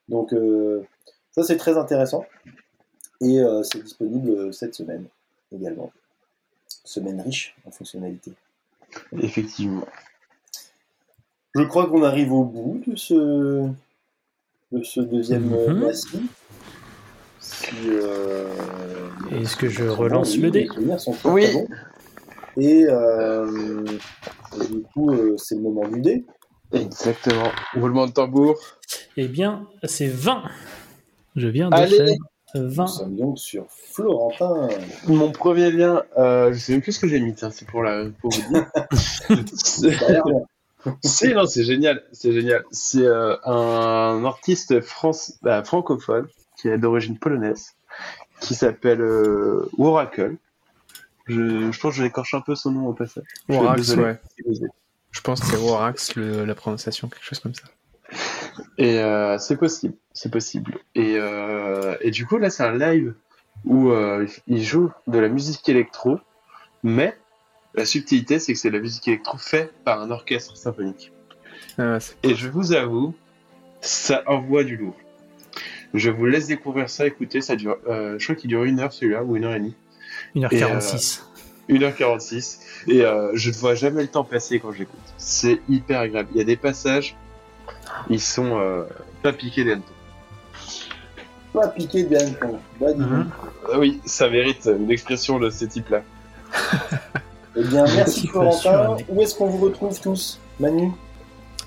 Speaker 3: Donc euh, ça c'est très intéressant et euh, c'est disponible euh, cette semaine également. Semaine riche en fonctionnalités.
Speaker 5: Effectivement.
Speaker 3: Je crois qu'on arrive au bout de ce, de ce deuxième euh,
Speaker 4: Mhm.
Speaker 3: récit. Si, euh,
Speaker 4: Est-ce que je
Speaker 3: sont
Speaker 4: relance le dé
Speaker 5: Oui.
Speaker 3: Et, euh, du coup, euh, c'est le moment du dé.
Speaker 5: Exactement. Roulement de tambour.
Speaker 4: Eh bien, c'est 20. Je viens de
Speaker 5: Allez.
Speaker 4: faire
Speaker 3: Nous
Speaker 4: 20.
Speaker 3: sommes donc sur Florentin.
Speaker 5: Mon premier lien, euh, je sais même plus ce que j'ai mis, tiens, c'est pour, la, pour vous dire. C'est- non, génial, c'est génial. C'est euh, un artiste France, bah, francophone qui est d'origine polonaise, qui s'appelle euh, Oracle. Je, je pense que je l'écorche un peu son nom au passage. Désolé.
Speaker 6: ouais. Je pense que c'est Warax, le- la prononciation, quelque chose comme ça.
Speaker 5: Et euh, c'est possible, c'est possible. Et, euh, et du coup, là, c'est un live où euh, il joue de la musique électro, mais la subtilité, c'est que c'est de la musique électro faite par un orchestre symphonique.
Speaker 6: Ah,
Speaker 5: Et je vous avoue, ça envoie du lourd. Je vous laisse découvrir ça, écoutez, ça dure, euh, je crois qu'il dure une heure celui-là, ou une heure et demie.
Speaker 4: 1h46.
Speaker 5: 1h46. Et euh, je ne vois jamais le temps passer quand j'écoute. C'est hyper agréable. Il y a des passages Ils sont euh, pas piqués des.
Speaker 3: Pas piqué des. Bah,
Speaker 5: oui, ça mérite une expression de ces types-là.
Speaker 3: Eh bien, merci Florentin. Où est-ce qu'on vous retrouve tous Manu?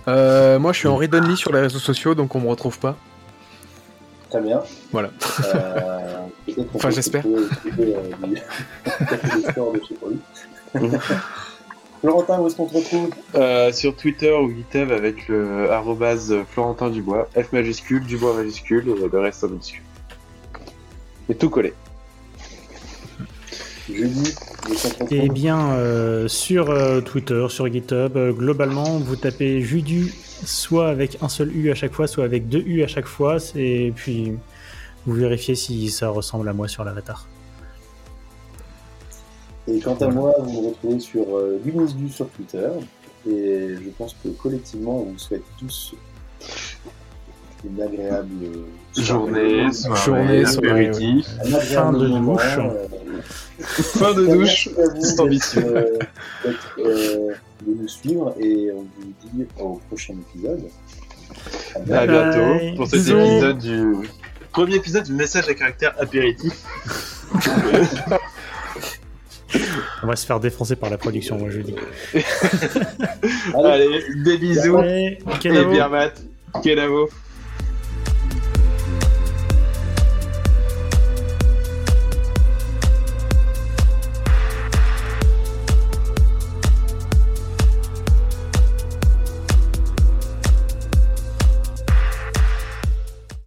Speaker 6: Euh, moi, je suis en read only sur les réseaux sociaux, donc on me retrouve pas.
Speaker 3: Très bien.
Speaker 6: Voilà.
Speaker 3: Euh,
Speaker 6: Enfin, j'espère.
Speaker 3: euh. Florentin, où est-ce qu'on te retrouve?
Speaker 5: Euh, sur Twitter ou GitHub avec le arrobase Florentin Dubois, F majuscule, Dubois majuscule et le reste en minuscule. Et tout collé.
Speaker 3: Jeudi,
Speaker 4: Eh bien, euh, sur euh, Twitter, sur GitHub, euh, globalement, vous tapez Judu, soit avec un seul U à chaque fois, soit avec deux U à chaque fois, et puis vous vérifiez si ça ressemble à moi sur l'avatar.
Speaker 3: Et quant à moi, vous me retrouvez sur euh, Lunisdu sur Twitter. Et je pense que collectivement, on vous souhaite tous une agréable
Speaker 5: Journée,
Speaker 3: soirée,
Speaker 6: Journée, soirée,
Speaker 3: agréable
Speaker 4: Fin de douche.
Speaker 3: euh,
Speaker 5: Fin de douche. C'est ambitieux.
Speaker 3: De nous suivre et on vous dit au prochain épisode. À bientôt.
Speaker 5: À
Speaker 4: Bye.
Speaker 5: bientôt pour cet
Speaker 4: Bisous.
Speaker 5: épisode du premier épisode du message à caractère apéritif.
Speaker 4: On va se faire défoncer par la production, moi je dis.
Speaker 3: Allez.
Speaker 5: Des bisous
Speaker 4: Allez,
Speaker 5: et bien mat.